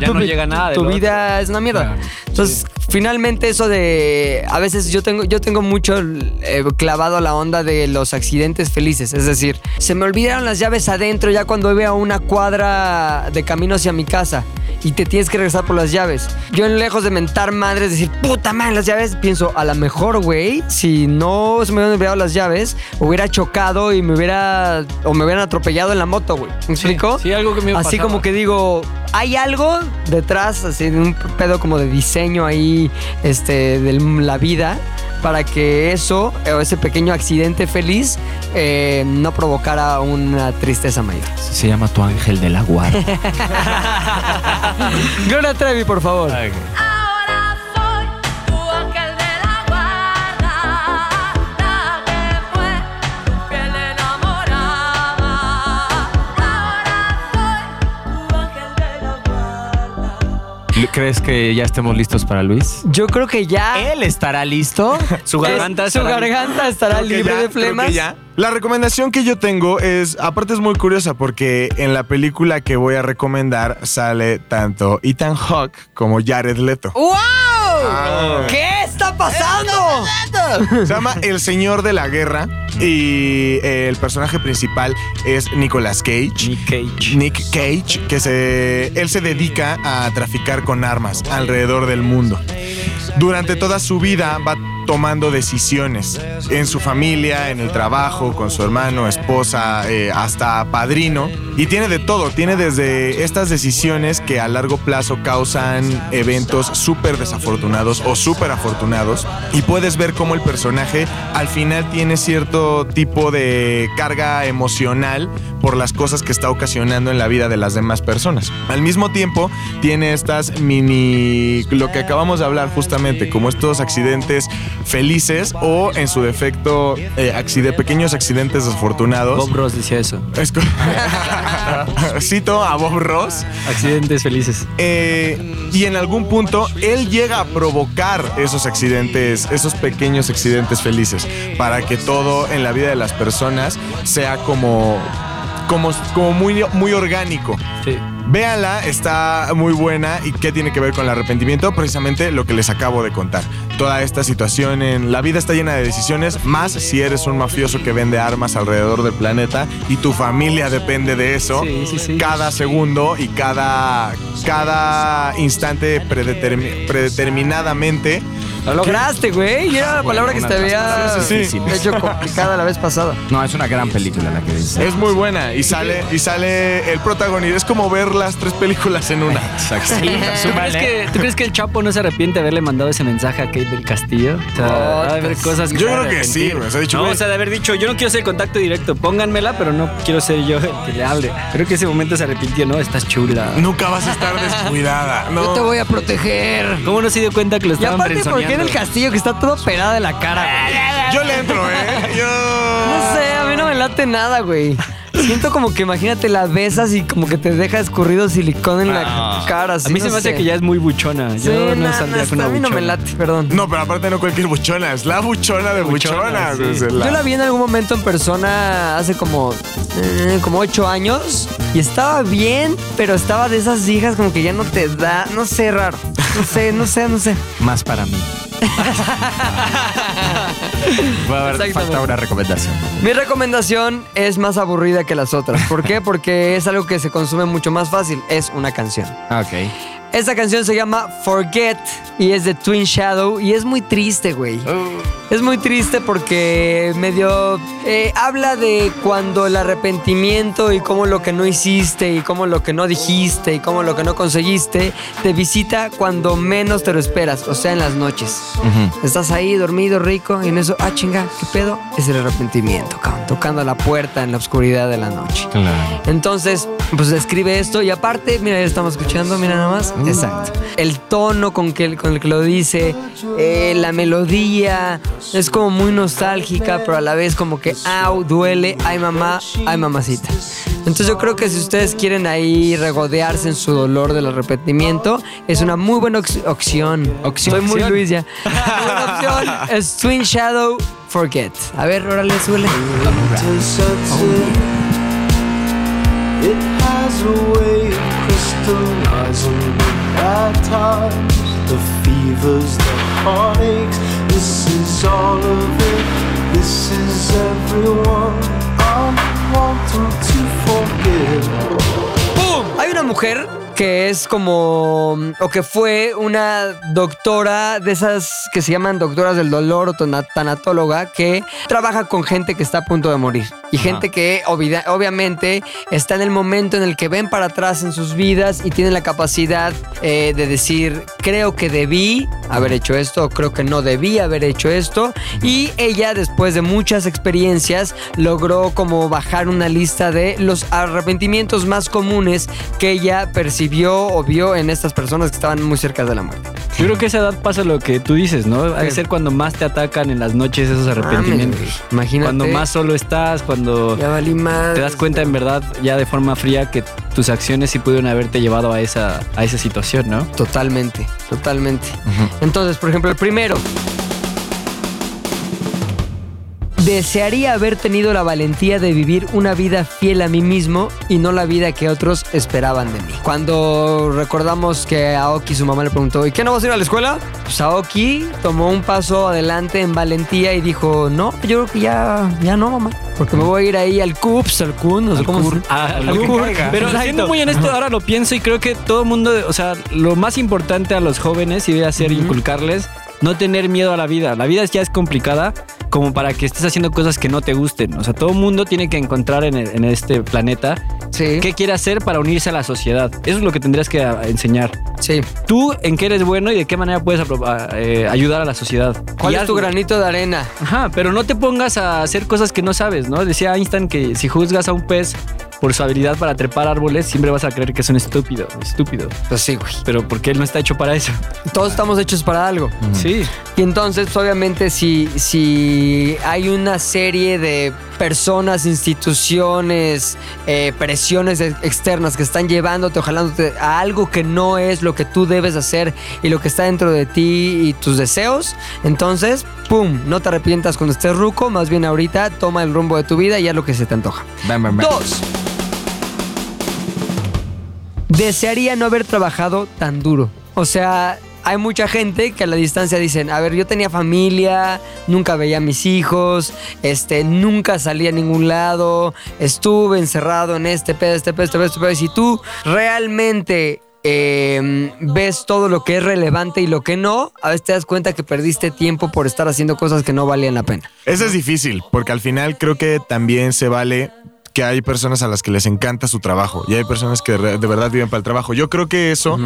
Ya no llega nada de tu vida es una mierda. Claro, Entonces, finalmente eso de, a veces yo tengo, yo tengo mucho eh, clavado la onda de los accidentes felices, es decir, se me olvidaron las llaves adentro ya cuando veo una cuadra de camino hacia mi casa. Y te tienes que regresar por las llaves. Yo, lejos de mentar madres, decir, puta madre, las llaves, pienso, a lo mejor, güey, si no se me hubieran olvidado las llaves, hubiera chocado y me hubiera. o me hubieran atropellado en la moto, güey. ¿Me explico? Sí, algo que me Así pasaba. como que digo, hay algo detrás, así de un pedo como de diseño ahí, este, de la vida, para que eso, o ese pequeño accidente feliz, eh, no provocara una tristeza mayor. Se llama Tu Ángel de la Guarda. Gloria Trevi, por favor. Ahora ¿Crees que ya estemos listos para Luis? Yo creo que ya. ¿Él estará listo? Su garganta es- su estará- garganta estará libre ya, de flemas. ya. La recomendación que yo tengo es, aparte es muy curiosa porque en la película que voy a recomendar sale tanto Ethan Hawke como Jared Leto. ¡Wow! Ah. ¿Qué está pasando? Se llama El Señor de la Guerra y eh, el personaje principal es Nicolas Cage. Nick Cage. Nick Cage, que se, él se dedica a traficar con armas alrededor del mundo. Durante toda su vida va tomando decisiones en su familia, en el trabajo, con su hermano, esposa, eh, hasta padrino. Y tiene de todo, tiene desde estas decisiones que a largo plazo causan eventos súper desafortunados o súper afortunados. Y puedes ver cómo el personaje al final tiene cierto tipo de carga emocional por las cosas que está ocasionando en la vida de las demás personas. Al mismo tiempo, tiene estas mini, lo que acabamos de hablar justamente, como estos accidentes felices o en su defecto eh, pequeños accidentes desafortunados. Bob Ross decía eso. Es Cito a Bob Ross. Accidentes felices. Eh, y en algún punto él llega a provocar esos accidentes, esos pequeños accidentes felices, para que todo en la vida de las personas sea como, como, como muy, muy orgánico. Sí. Véanla, está muy buena. ¿Y qué tiene que ver con el arrepentimiento? Precisamente lo que les acabo de contar. Toda esta situación en la vida está llena de decisiones, más si eres un mafioso que vende armas alrededor del planeta y tu familia depende de eso. Sí, sí, sí. Cada segundo y cada, cada instante predetermi- predeterminadamente. Lo lograste, güey. Y era la palabra que se te había Sí, sí, sí. hecho complicada la vez pasada. No, es una gran película la que dice. Es muy buena y sale, y sale el protagonista. Es como ver las tres películas en una. Exacto. ¿Tú crees, que, ¿Tú crees que el Chapo no se arrepiente de haberle mandado ese mensaje a Del Castillo? O sea, Oh, de haber cosas que Yo creo que sí, güey. Se ha dicho, no, güey. o sea, de haber dicho, yo no quiero ser el contacto directo, pónganmela, pero no quiero ser yo el que le hable. Creo que ese momento se arrepintió, ¿no? Estás chula. Nunca vas a estar descuidada. No. Yo te voy a proteger. ¿Cómo no se dio cuenta que lo Y estaban aparte, ¿por qué en el castillo que está todo operado de la cara, güey? Yo le entro, ¿eh? Yo. No sé, a mí no me late nada, güey. Siento como que imagínate la besas y como que te deja escurrido silicón en la cara. A mí se me hace que ya es muy buchona. Sí, Yo no nah, saldría con una a mí no me buchona. late, perdón. No, pero aparte no cualquier buchona, es la buchona de buchona. Buchona, güey, sí. es la- Yo la vi en algún momento en persona hace como, eh, como ocho años y estaba bien, pero estaba de esas hijas como que ya no te da, no sé, raro. No sé, no sé, no sé. Más para mí. Va a haber falta una recomendación. Mi recomendación es más aburrida que las otras. ¿Por qué? Porque es algo que se consume mucho más fácil. Es una canción. Ok. Esta canción se llama Forget y es de Twin Shadow y es muy triste, güey. Es muy triste porque medio eh, habla de cuando el arrepentimiento y cómo lo que no hiciste y cómo lo que no dijiste y cómo lo que no conseguiste te visita cuando menos te lo esperas, o sea, en las noches. Estás ahí dormido, rico, y en eso, ah, chinga, ¿qué pedo? Es el arrepentimiento, cabrón, tocando la puerta en la oscuridad de la noche. Claro. Entonces, pues escribe esto y aparte, mira, ya estamos escuchando, mira nada más. Exacto. El tono con, que, con el que lo dice, eh, la melodía, es como muy nostálgica, pero a la vez como que, au, duele, ay mamá, ay mamacita. Entonces yo creo que si ustedes quieren ahí regodearse en su dolor del arrepentimiento, es una muy buena opción. Soy muy Luis ya. Buena opción es Twin Shadow Forget. A ver, órale, suele. It forget. Hay una mujer que es como, o que fue una doctora de esas que se llaman doctoras del dolor o tana- tanatóloga, que trabaja con gente que está a punto de morir. Y gente que obvia- obviamente está en el momento en el que ven para atrás en sus vidas y tienen la capacidad eh, de decir, creo que debí haber hecho esto o creo que no debí haber hecho esto. Y ella, después de muchas experiencias, logró como bajar una lista de los arrepentimientos más comunes que ella percibió o vio en estas personas que estaban muy cerca de la muerte. Yo creo que a esa edad pasa lo que tú dices, ¿no? Ha ser cuando más te atacan en las noches esos arrepentimientos. Mames, Imagínate. Cuando más solo estás, cuando Ya valí más. te das cuenta en verdad ya de forma fría que tus acciones sí pudieron haberte llevado a esa, a esa situación, ¿no? Totalmente, totalmente. Entonces, por ejemplo, el primero. Desearía haber tenido la valentía de vivir una vida fiel a mí mismo y no la vida que otros esperaban de mí. Cuando recordamos que a Aoki su mamá le preguntó, ¿y qué no vas a ir a la escuela? Pues Aoki tomó un paso adelante en valentía y dijo, no, yo creo que ya, ya no, mamá. Porque me voy a ir ahí al CUPS, al CUN, no sé cómo se- Ah. Pero Exacto. siendo muy honesto, ahora lo pienso y creo que todo el mundo, o sea, lo más importante a los jóvenes y debe ser inculcarles no tener miedo a la vida. La vida ya es complicada como para que estés haciendo cosas que no te gusten. O sea, todo mundo tiene que encontrar en, el- en este planeta Sí, qué quiere hacer para unirse a la sociedad. Eso es lo que tendrías que a- enseñar. sí. Tú en qué eres bueno y de qué manera puedes apro- a- eh, ayudar a la sociedad. ¿Cuál Y es tu granito de arena? Ajá, pero no te pongas a hacer cosas que no sabes, ¿no? Decía Einstein que si juzgas a un pez por su habilidad para trepar árboles, siempre vas a creer que es un estúpido, estúpido. Pues sí, güey. Pero porque él no está hecho para eso. Todos estamos hechos para algo. Sí. Y entonces, pues, obviamente, si, si hay una serie de personas, instituciones, eh, presiones ex- externas que están llevándote o jalándote a algo que no es lo que tú debes hacer y lo que está dentro de ti y tus deseos, entonces, ¡pum! No te arrepientas cuando estés ruco, más bien ahorita toma el rumbo de tu vida y haz lo que se te antoja. Bam, bam, bam. Dos. Desearía no haber trabajado tan duro. O sea, hay mucha gente que a la distancia dicen, a ver, yo tenía familia, nunca veía a mis hijos, este, nunca salía a ningún lado, estuve encerrado en este pedo, este pedo, este pedo, este pedo. Y si tú realmente eh, ves todo lo que es relevante y lo que no, a veces te das cuenta que perdiste tiempo por estar haciendo cosas que no valían la pena. Eso es difícil, porque al final creo que también se vale que hay personas a las que les encanta su trabajo y hay personas que de verdad viven para el trabajo. Yo creo que eso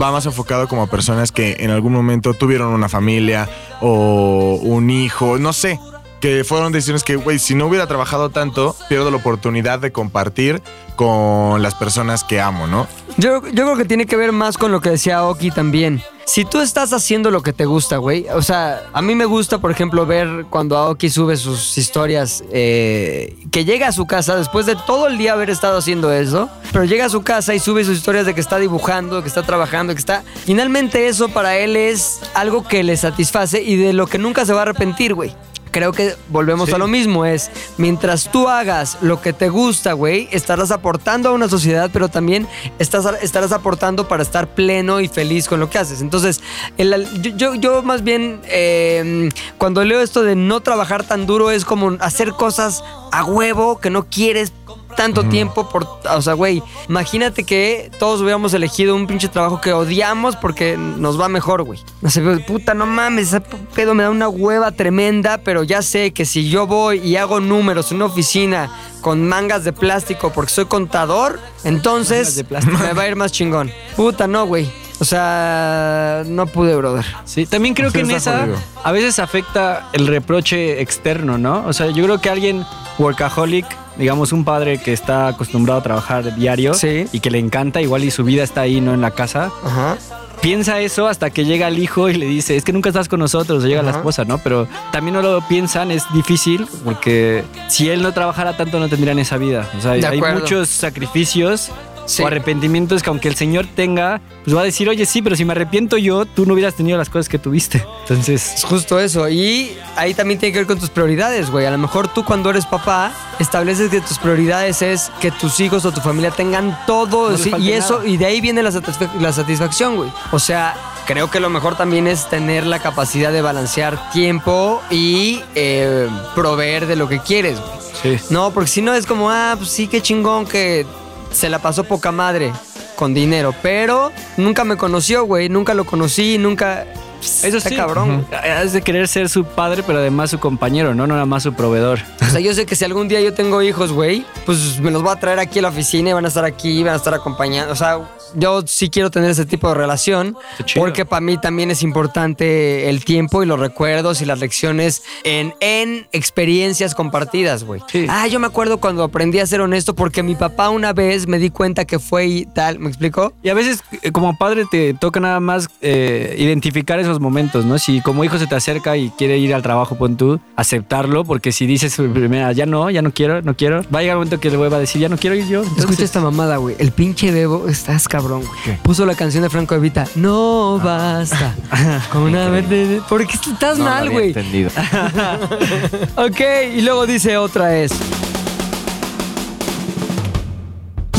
va más enfocado como a personas que en algún momento tuvieron una familia o un hijo, no sé, que fueron decisiones que, güey, si no hubiera trabajado tanto, pierdo la oportunidad de compartir con las personas que amo, ¿no? Yo, yo creo que tiene que ver más con lo que decía Oki también. Si tú estás haciendo lo que te gusta, güey. O sea, a mí me gusta, por ejemplo, ver cuando Aoki sube sus historias, eh, que llega a su casa después de todo el día haber estado haciendo eso, pero llega a su casa y sube sus historias de que está dibujando, que está trabajando, que está... Finalmente eso para él es algo que le satisface y de lo que nunca se va a arrepentir, güey. Creo que volvemos a lo mismo, es mientras tú hagas lo que te gusta, güey, estarás aportando a una sociedad, pero también estás, estarás aportando para estar pleno y feliz con lo que haces. Entonces, el- yo, yo, yo más bien, eh, cuando leo esto de no trabajar tan duro, es como hacer cosas a huevo que no quieres tanto tiempo por, o sea, güey, imagínate que todos hubiéramos elegido un pinche trabajo que odiamos porque nos va mejor, güey. No sé, puta, no mames, ese pedo me da una hueva tremenda, pero ya sé que si yo voy y hago números en una oficina con mangas de plástico porque soy contador, entonces me va a ir más chingón. Puta, no, güey. O sea, no pude, brother. Sí, también creo Sí, que en esa jodido. a veces afecta el reproche externo, ¿no? O sea, yo creo que alguien workaholic, digamos un padre que está acostumbrado a trabajar diario Sí. y que le encanta, igual y su vida está ahí, no en la casa, Ajá. piensa eso hasta que llega el hijo y le dice, es que nunca estás con nosotros, o llega la esposa, ¿no? Pero también no lo piensan, es difícil porque si él no trabajara tanto no tendrían esa vida. O sea, De hay acuerdo. muchos sacrificios Sí. o arrepentimientos que aunque el Señor tenga, pues va a decir, oye, sí, pero si me arrepiento yo, tú no hubieras tenido las cosas que tuviste. Entonces, Es justo eso. Y ahí también tiene que ver con tus prioridades, güey. A lo mejor tú cuando eres papá estableces que tus prioridades es que tus hijos o tu familia tengan todo. No sí, y eso, nada. y de ahí viene la, satisfa- la satisfacción, güey. O sea, creo que lo mejor también es tener la capacidad de balancear tiempo y eh, proveer de lo que quieres, güey. sí. No, porque si no es como, ah, pues sí, qué chingón que se la pasó poca madre con dinero, pero nunca me conoció, güey, nunca lo conocí, nunca... Eso Está sí. cabrón. Has de querer ser su padre, pero además su compañero, ¿no? No nada más su proveedor. O sea, yo sé que si algún día yo tengo hijos, güey, pues me los voy a traer aquí a la oficina y van a estar aquí, van a estar acompañando. O sea, yo sí quiero tener ese tipo de relación porque para mí también es importante el tiempo y los recuerdos y las lecciones en, en experiencias compartidas, güey. Sí. Ah, yo me acuerdo cuando aprendí a ser honesto porque mi papá una vez me di cuenta que fue y tal, ¿me explicó? Y a veces, eh, como padre, te toca nada más eh, identificar esos esos momentos, ¿no? Si como hijo se te acerca y quiere ir al trabajo, pon tú, aceptarlo, porque si dices primera, ya no, ya no quiero, no quiero, va a llegar un momento que le vuelva a decir, ya no quiero ir yo. Entonces, Escucha esta mamada, güey. El pinche Bebo, estás cabrón, güey. Puso la canción de Franco Evita. No basta. Con una vez de- ¿Por qué estás No lo mal, había güey? entendido. Ok, y luego dice otra es.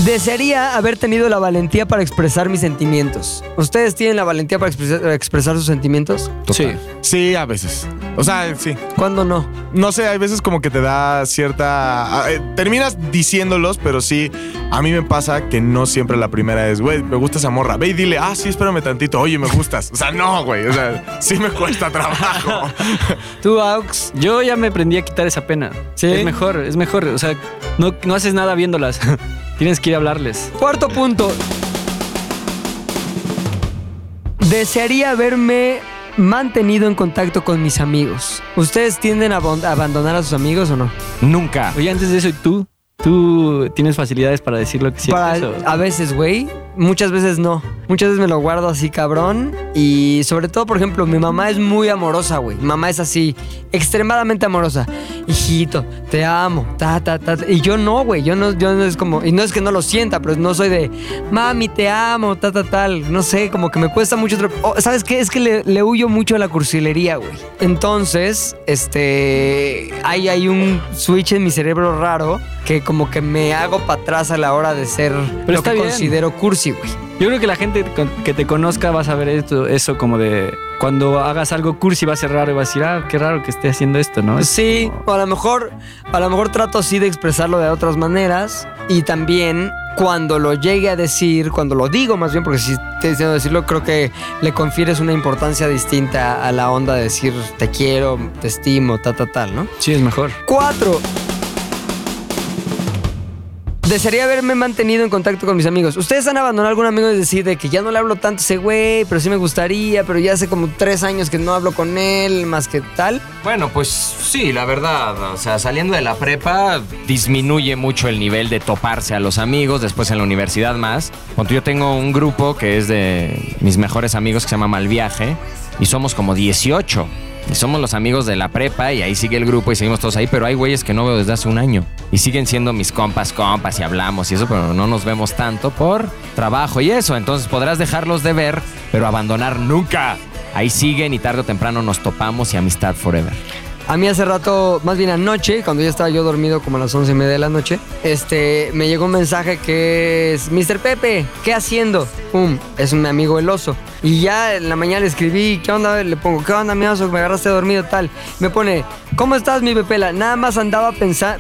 Desearía haber tenido la valentía para expresar mis sentimientos. ¿Ustedes tienen la valentía para expresar, expresar sus sentimientos? Sí. Sí, a veces. O sea, sí. ¿Cuándo no? No sé, hay veces como que te da cierta... ah, eh, terminas diciéndolos, pero sí, a mí me pasa que no siempre la primera es, güey, me gusta esa morra. Ve y dile, ah, sí, espérame tantito, oye, me gustas. O sea, no, güey, o sea, sí me cuesta trabajo. ¿Tú, Aux? Yo ya me aprendí a quitar esa pena. ¿Sí? Es mejor, es mejor. O sea, no, no haces nada viéndolas. Tienes que ir a hablarles. Cuarto punto. Desearía haberme mantenido en contacto con mis amigos. ¿Ustedes tienden a abandonar a sus amigos o no? Nunca. Oye, antes de eso, ¿y tú? ¿Tú tienes facilidades para decir lo que sientes? Para- a veces, güey. Muchas veces no. Muchas veces me lo guardo así, cabrón. Y sobre todo, por ejemplo, mi mamá es muy amorosa, güey. Mi mamá es así, extremadamente amorosa. Hijito, te amo. Ta, ta, ta. Y yo no, güey. Yo no, yo no es como. Y no es que no lo sienta, pero no soy de mami, te amo, ta, ta, tal. No sé, como que me cuesta mucho. Oh, ¿Sabes qué? Es que le, le huyo mucho a la cursilería, güey. Entonces, este. Hay, hay un switch en mi cerebro raro que como que me hago para atrás a la hora de ser Pero lo que bien. considero cursi, güey. Yo creo que la gente que te conozca va a saber esto, eso como de cuando hagas algo cursi va a ser raro y va a decir, ah, qué raro que esté haciendo esto, ¿no? Sí, o a lo mejor, a lo mejor trato así de expresarlo de otras maneras y también cuando lo llegue a decir, cuando lo digo más bien, porque si estoy diciendo decirlo, creo que le confieres una importancia distinta a la onda de decir te quiero, te estimo, ta, ta, tal, ¿no? Sí, es mejor. Cuatro. Desearía haberme mantenido en contacto con mis amigos. ¿Ustedes han abandonado a algún amigo y decir de que ya no le hablo tanto a ese güey, pero sí me gustaría, pero ya hace como tres años que no hablo con él, más que tal? Bueno, pues sí, la verdad. O sea, saliendo de la prepa, disminuye mucho el nivel de toparse a los amigos. Después en la universidad más. Cuando yo tengo un grupo que es de mis mejores amigos que se llama Malviaje. Y somos como 18. Y somos los amigos de la prepa y ahí sigue el grupo y seguimos todos ahí, pero hay güeyes que no veo desde hace un año. Y siguen siendo mis compas, compas y hablamos y eso, pero no nos vemos tanto por trabajo y eso. Entonces podrás dejarlos de ver, pero abandonar nunca. Ahí siguen y tarde o temprano nos topamos y amistad forever. A mí hace rato, más bien anoche, cuando ya estaba yo dormido como a las once y media de la noche, este, me llegó un mensaje que es, Mr. Pepe, ¿qué haciendo? Pum, es un amigo el oso. Y ya en la mañana le escribí, ¿qué onda? Le pongo, ¿qué onda, mi oso? Me agarraste dormido, tal. Me pone, ¿cómo estás, mi Pepela? Nada más andaba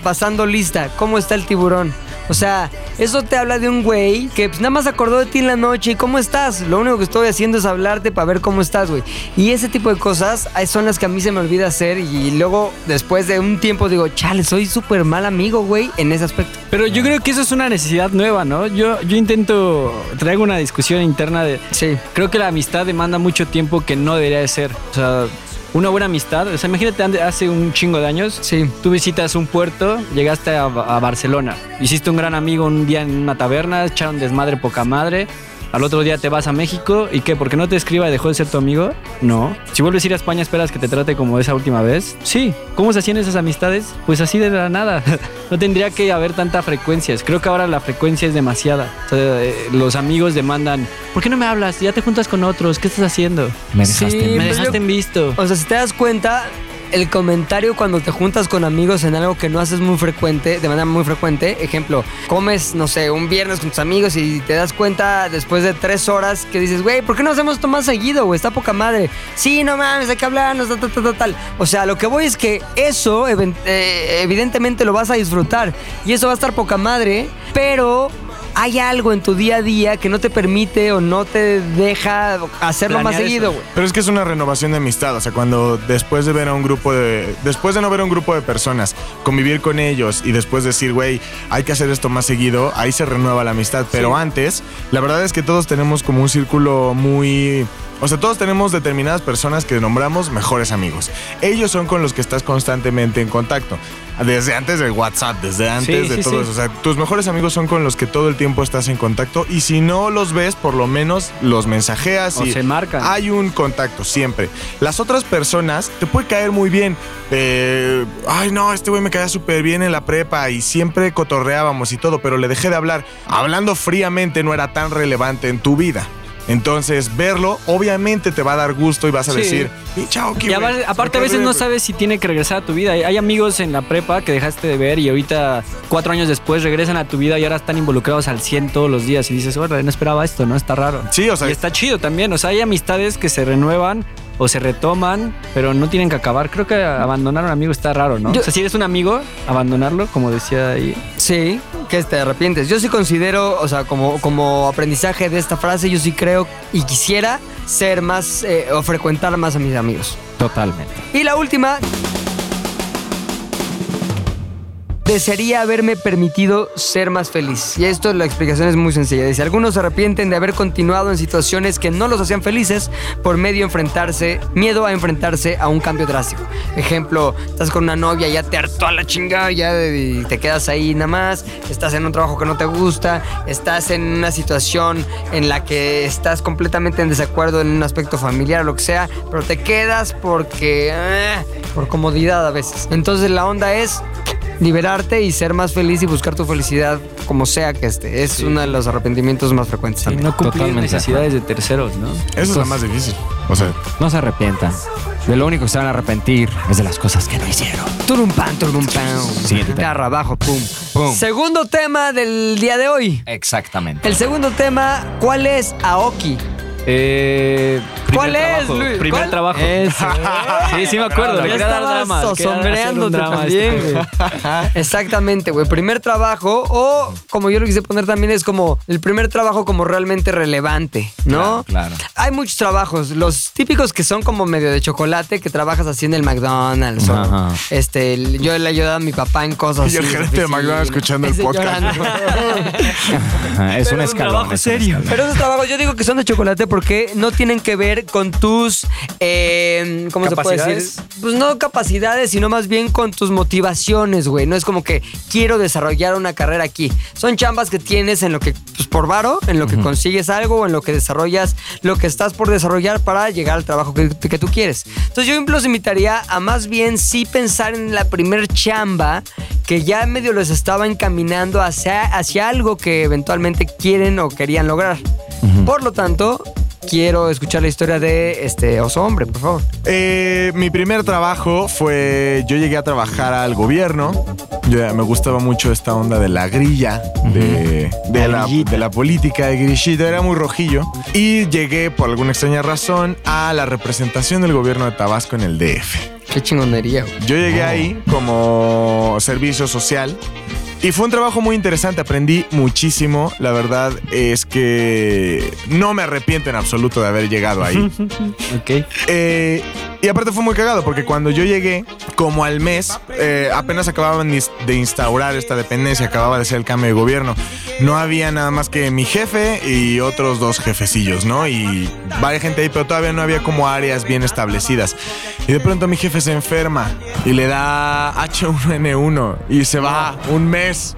pasando lista, ¿cómo está el tiburón? O sea, eso te habla de un güey que pues, nada más acordó de ti en la noche y cómo estás. Lo único que estoy haciendo es hablarte para ver cómo estás, güey. Y ese tipo de cosas ahí son las que a mí se me olvida hacer y luego después de un tiempo digo, chale, soy súper mal amigo, güey, en ese aspecto. Pero yo creo que eso es una necesidad nueva, ¿no? Yo, yo intento, traigo una discusión interna de, Sí. creo que la amistad demanda mucho tiempo que no debería de ser. O sea, una buena amistad, o sea, imagínate hace un chingo de años, Sí. tú visitas un puerto, llegaste a, a Barcelona, hiciste un gran amigo un día en una taberna, echaron desmadre poca madre. Al otro día te vas a México y qué, porque no te escriba y dejó de ser tu amigo? No. Si vuelves a ir a España, esperas que te trate como esa última vez? Sí. ¿Cómo se hacían esas amistades? Pues así de la nada. no tendría que haber tanta frecuencias. Creo que ahora la frecuencia es demasiada. O sea, eh, los amigos demandan, ¿por qué no me hablas? Ya te juntas con otros, ¿qué estás haciendo? Me Sí, dejaste. pero Me dejaste en visto. O sea, si te das cuenta, el comentario cuando te juntas con amigos en algo que no haces muy frecuente, de manera muy frecuente, ejemplo, comes, no sé, un viernes con tus amigos y te das cuenta después de tres horas que dices, güey, ¿por qué no hacemos esto más seguido, güey? Está poca madre. Sí, no mames, hay que hablarnos, tal, tal, tal, tal. O sea, lo que voy es que eso eh, evidentemente lo vas a disfrutar y eso va a estar poca madre, pero... Hay algo en tu día a día que no te permite o no te deja hacerlo más seguido, güey. Pero es que es una renovación de amistad, o sea, cuando después de ver a un grupo de. Después de no ver a un grupo de personas, convivir con ellos y después decir, güey, hay que hacer esto más seguido, ahí se renueva la amistad. Pero antes, la verdad es que todos tenemos como un círculo muy. O sea, todos tenemos determinadas personas que nombramos mejores amigos. Ellos son con los que estás constantemente en contacto. Desde antes del WhatsApp, desde antes Sí, de sí, todo sí. eso. O sea, tus mejores amigos son con los que todo el tiempo estás en contacto y si no los ves, por lo menos los mensajeas O y se marcan. hay un contacto siempre. Las otras personas te puede caer muy bien. Eh, ay, no, este güey me caía súper bien en la prepa y siempre cotorreábamos y todo, pero le dejé de hablar. Hablando fríamente no era tan relevante en tu vida. Entonces, verlo, obviamente te va a dar gusto y vas a Sí. decir, "Pinche Aoki, Y aparte, a veces no bien". sabes si tiene que regresar a tu vida. Hay- amigos en la prepa que dejaste de ver y ahorita, cuatro años después, regresan a tu vida y ahora están involucrados al 100 todos los días. Y dices, órale, no esperaba esto, ¿no? Está raro. Sí, o sea, Y está chido también. O sea, hay amistades que se renuevan o se retoman, pero no tienen que acabar. Creo que abandonar a un amigo está raro, ¿no? Yo- o sea, si eres un amigo, abandonarlo, como decía ahí. Sí, que te arrepientes. Yo sí considero, o sea, como, como aprendizaje de esta frase, yo sí creo y quisiera ser más eh, o frecuentar más a mis amigos. Totalmente. Y la última. Desearía haberme permitido ser más feliz. Y esto la explicación es muy sencilla. Dice, algunos se arrepienten de haber continuado en situaciones que no los hacían felices por medio de enfrentarse, miedo a enfrentarse a un cambio drástico. Ejemplo, estás con una novia, ya te hartó a la chingada, ya te quedas ahí nada más, estás en un trabajo que no te gusta, estás en una situación en la que estás completamente en desacuerdo en un aspecto familiar o lo que sea, pero te quedas porque... eh, por comodidad a veces. Entonces la onda es liberarte y ser más feliz y buscar tu felicidad como sea que esté. Es uno de los arrepentimientos más frecuentes. Y también. no cumplir Totalmente de necesidades de terceros, ¿no? eso es lo más difícil. O sea, No se arrepientan. De lo único que se van a arrepentir es de las cosas que no hicieron. Turum pan, turum pan. Siguiente Guitarra, abajo, pum. Pum. Segundo tema del día de hoy. Exactamente. El segundo tema, ¿cuál es Aoki? Eh, ¿Cuál es, trabajo, Luis? Primer ¿Cuál? trabajo. Eso. Sí, sí me acuerdo. Drama. sombreándote drama también, este güey. Exactamente, güey. Primer trabajo o, como yo lo quise poner también, es como el primer trabajo como realmente relevante, ¿no? Claro, claro. Hay muchos trabajos. Los típicos que son como medio de chocolate, que trabajas así en el McDonald's. o, este, yo le ayudaba a mi papá en cosas Y el así. gerente de. McDonald's escuchando el podcast. es un es un escalón. trabajo es un serio. escalón. Pero esos trabajos yo digo que son de chocolate porque no tienen que ver con tus, eh, ¿cómo se puede ¿Capacidades? decir? Pues no capacidades, sino más bien con tus motivaciones, güey. No es como que quiero desarrollar una carrera aquí. Son chambas que tienes en lo que, pues por varo, en lo que consigues algo o en lo que desarrollas lo que estás por desarrollar para llegar al trabajo que, que tú quieres. Entonces yo los invitaría a más bien sí pensar en la primer chamba que ya medio los estaba encaminando hacia, hacia algo que eventualmente quieren o querían lograr. Por lo tanto, quiero escuchar la historia de este oso hombre, por favor. Eh, mi primer trabajo fue. Yo llegué a trabajar al gobierno. Yo, me gustaba mucho esta onda de la grilla, de, de la, de la política, de grillito. Era muy rojillo. Y llegué, por alguna extraña razón, a la representación del gobierno de Tabasco en el DF. Qué chingonería, güey. Yo llegué ahí como servicio social y fue un trabajo muy interesante, aprendí muchísimo. La verdad es que no me arrepiento en absoluto de haber llegado ahí. Ok. Eh, y aparte fue muy cagado porque cuando yo llegué, como al mes, eh, apenas acababan de ins- de instaurar esta dependencia, acababa de ser el cambio de gobierno. No había nada más que mi jefe y otros dos jefecillos, ¿no? Y varias gente ahí, pero todavía no había como áreas bien establecidas. Y de pronto mi jefe se enferma y le da H1N1 y se va un mes.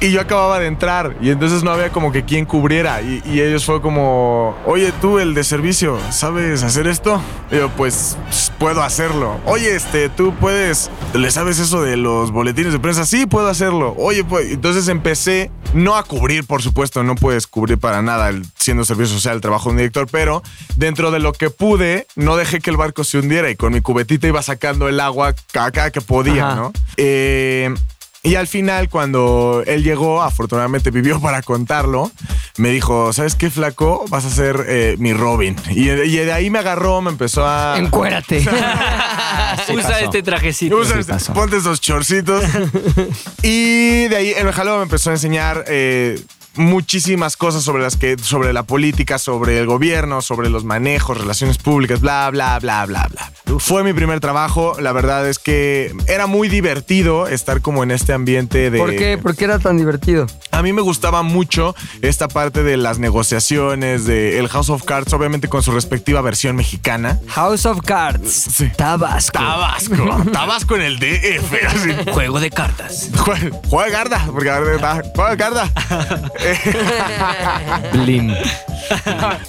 Y yo acababa de entrar y entonces no había como que quien cubriera. Y, y ellos fue como, oye tú, el de servicio, ¿sabes hacer esto? Y yo, pues puedo hacerlo. Oye, este, tú puedes, ¿le sabes eso de los boletines de prensa? Sí, puedo hacerlo. Oye, pues, entonces empecé no a cubrir, por supuesto, no puedes cubrir para nada el- siendo servicio social el trabajo de un director, pero dentro de lo que pude, no dejé que el barco se hundiera y con mi cubetita iba sacando el agua cada, que podía, Ajá. ¿no? Eh, y al final, cuando él llegó, afortunadamente vivió para contarlo, me dijo, ¿sabes qué, flaco? Vas a ser eh, mi Robin. Y, y de ahí me agarró, me empezó a... Encuérate. Usa pasó. este trajecito. Usa Sí este- ponte esos chorcitos. y de ahí el jalón me empezó a enseñar eh, muchísimas cosas sobre las que, sobre la política, sobre el gobierno, sobre los manejos, relaciones públicas, bla, bla, bla, bla, bla. Fue mi primer trabajo. La verdad es que era muy divertido estar como en este ambiente de. ¿Por qué? ¿Por qué era tan divertido? A mí me gustaba mucho esta parte de las negociaciones, de el House of Cards, obviamente con su respectiva versión mexicana. House of Cards. Sí. Tabasco. Tabasco, Tabasco en el DF. así. Juego de cartas. Jue- Juega Garda, porque Garda- juega Garda. Blim.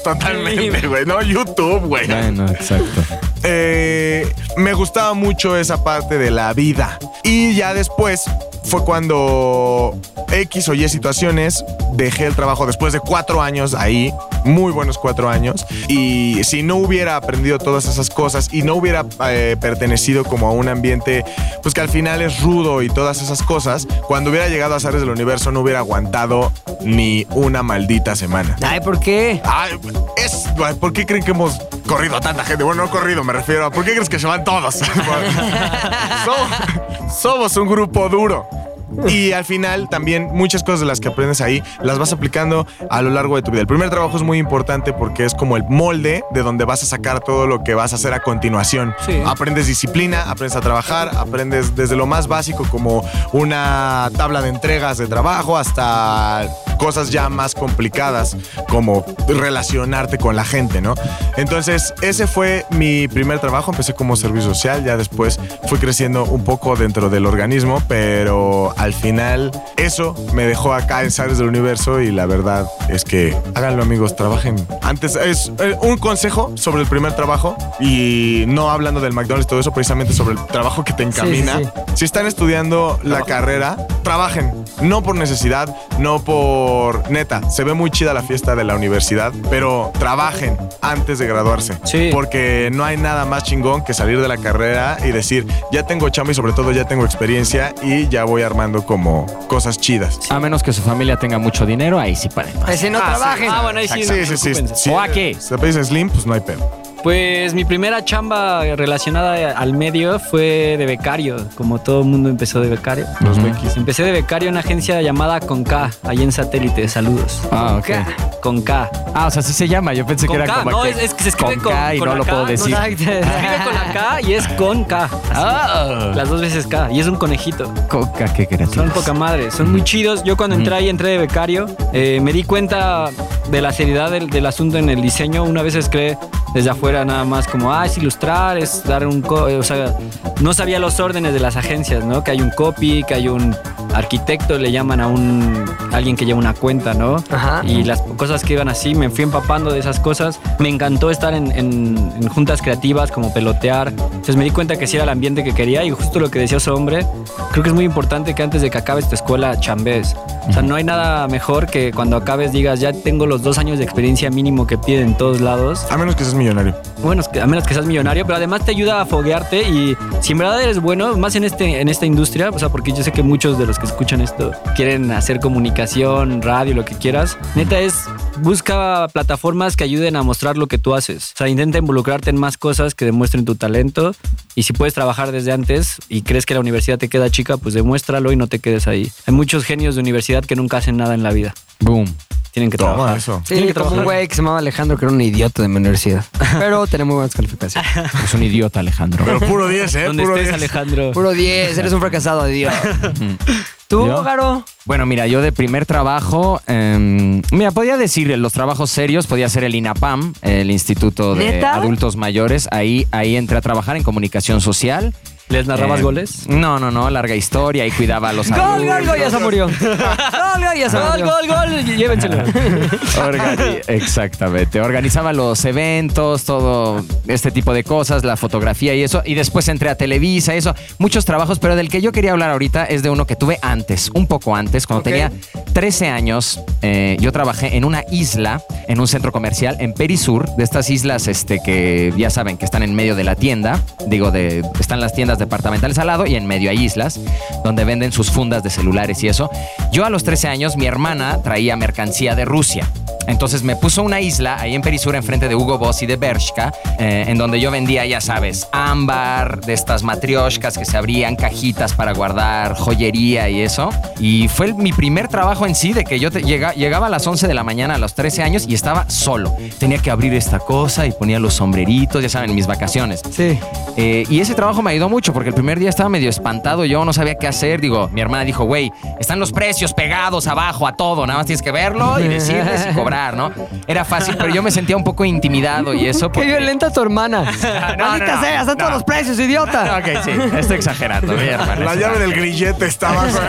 Totalmente, güey. No, YouTube, güey. Bueno, exacto. Eh, me gustaba mucho esa parte de la vida. Y ya después fue cuando X o Y situaciones dejé el trabajo después de cuatro años ahí, muy buenos cuatro años. Y si no hubiera aprendido todas esas cosas y no hubiera eh, pertenecido como a un ambiente, pues que al final es rudo y todas esas cosas, cuando hubiera llegado a Zares del Universo no hubiera aguantado ni una maldita semana. Ay, ¿por qué? Ay, es, ¿Por qué creen que hemos corrido a tanta gente? Bueno, no corrido, me refiero a ¿por qué crees que se van todos? somos, somos un grupo duro. Y al final también muchas cosas de las que aprendes ahí las vas aplicando a lo largo de tu vida. El primer trabajo es muy importante porque es como el molde de donde vas a sacar todo lo que vas a hacer a continuación. Sí. Aprendes disciplina, aprendes a trabajar, aprendes desde lo más básico como una tabla de entregas de trabajo hasta cosas ya más complicadas como relacionarte con la gente, ¿no? Entonces, ese fue mi primer trabajo, empecé como servicio social, ya después fui creciendo un poco dentro del organismo, pero al final eso me dejó acá en Sares del Universo y la verdad es que háganlo amigos, trabajen. Antes es eh, un consejo sobre el primer trabajo y no hablando del McDonald's y todo eso, precisamente sobre el trabajo que te encamina. sí, sí. Si están estudiando la carrera, trabajen. No por necesidad, no por neta. Se ve muy chida la fiesta de la universidad, pero trabajen antes de graduarse. Sí. Porque no hay nada más chingón que salir de la carrera y decir, ya tengo chamba y sobre todo ya tengo experiencia y ya voy armando como cosas chidas. A menos que su familia tenga mucho dinero, ahí sí paren más. No Ah, sí. trabajen. Ah, bueno, ahí sí. Sí, no, sí, sí. sí. ¿O a qué? Si te pedís slim, pues no hay pedo. Pues mi primera chamba relacionada al medio fue de becario, como todo el mundo empezó de becario. Los. Bequis. Empecé de becario en una agencia llamada Conca, ahí en satélite. Saludos. Ah, ok. Conca. Ah, o sea, así se llama. Yo pensé que era K, como no, es, es que se escribe con K y con no la lo K, puedo decir. Se escribe con la K y es con K. Ah, Las dos veces K. Y es un conejito. coca, qué Son creativo. poca madre, son muy chidos. Yo cuando entré ahí, entré de becario, eh, me di cuenta de la seriedad del, del asunto en el diseño. Una vez creé desde afuera nada más como, ah, es ilustrar, es dar un... o sea, no sabía los órdenes de las agencias, ¿no? Que hay un copy, que hay un arquitecto, le llaman a un... alguien que lleva una cuenta, ¿no? Ajá. Y las cosas que iban así, me fui empapando de esas cosas. Me encantó estar en, en- en juntas creativas, como pelotear. Entonces me di cuenta que sí era el ambiente que quería y justo lo que decía ese hombre, creo que es muy importante que antes de que acabes tu escuela chambes. O sea, no hay nada mejor que cuando acabes digas, ya tengo los dos años de experiencia mínimo que piden en todos lados. A menos que seas millonario. Bueno, a menos que seas millonario, pero además te ayuda a foguearte y si en verdad eres bueno, más en, este, en esta industria, o sea, porque yo sé que muchos de los que escuchan esto quieren hacer comunicación, radio, lo que quieras, neta es, busca plataformas que ayuden a mostrar lo que tú haces. O sea, intenta involucrarte en más cosas que demuestren tu talento y si puedes trabajar desde antes y crees que la universidad te queda chica, pues demuéstralo y no te quedes ahí. Hay muchos genios de universidad que nunca hacen nada en la vida. Boom. Tienen que Toma trabajar. eso. Sí, que como un güey que se llamaba Alejandro, que era un idiota de mi universidad. Pero tenía muy buenas calificaciones. Es un idiota, Alejandro. Pero puro 10, ¿eh? Donde Puro estés, 10. Alejandro. Puro 10, eres un fracasado, Dios. ¿Tú, ¿Yo? Garo? Bueno, mira, yo de primer trabajo, em, mira, podía decir los trabajos serios, podía ser el INAPAM, el Instituto de ¿Neta? Adultos Mayores. Ahí, ahí entré a trabajar en comunicación social. ¿Les narrabas Eh, goles? No, no, no, larga historia. Ahí cuidaba a los Gol, adultos. gol, gol, ya se murió. Gol, gol, ya se Gol, murió. gol, gol, llévenselo. Organi- Exactamente. Organizaba los eventos, todo este tipo de cosas, la fotografía y eso. Y después entré a Televisa, eso. Muchos trabajos, pero del que yo quería hablar ahorita es de uno que tuve antes, un poco antes, cuando tenía 13 años. eh, yo trabajé en una isla, en un centro comercial en Perisur, de estas islas este, que ya saben que están en medio de la tienda. Digo, de, están las tiendas departamentales al lado y en medio hay islas donde venden sus fundas de celulares y eso. Yo a los 13 años, mi hermana traía mercancía de Rusia. Entonces me puso una isla ahí en Perisur, enfrente de Hugo Boss y de Bershka, eh, en donde yo vendía, ya sabes, ámbar, de estas matrioshkas que se abrían, cajitas para guardar, joyería y eso. Y fue el- mi primer trabajo en sí, de que yo te- llega- llegaba a las 11 de la mañana a los 13 años y estaba solo. Tenía que abrir esta cosa y ponía los sombreritos, ya saben, en mis vacaciones. Sí. Eh, y ese trabajo me ayudó mucho porque el primer día estaba medio espantado, yo no sabía qué hacer. Digo, mi hermana dijo, güey, están los precios pegados abajo a todo, nada más tienes que verlo y decirles y cobrar, ¿no? Era fácil, pero yo me sentía un poco intimidado y eso. Qué violenta tu hermana. no, Maldita no, sea, están no. todos los precios, idiota. Ok, sí, estoy exagerando, mi hermana. La es un llave del ángel. grillete está abajo.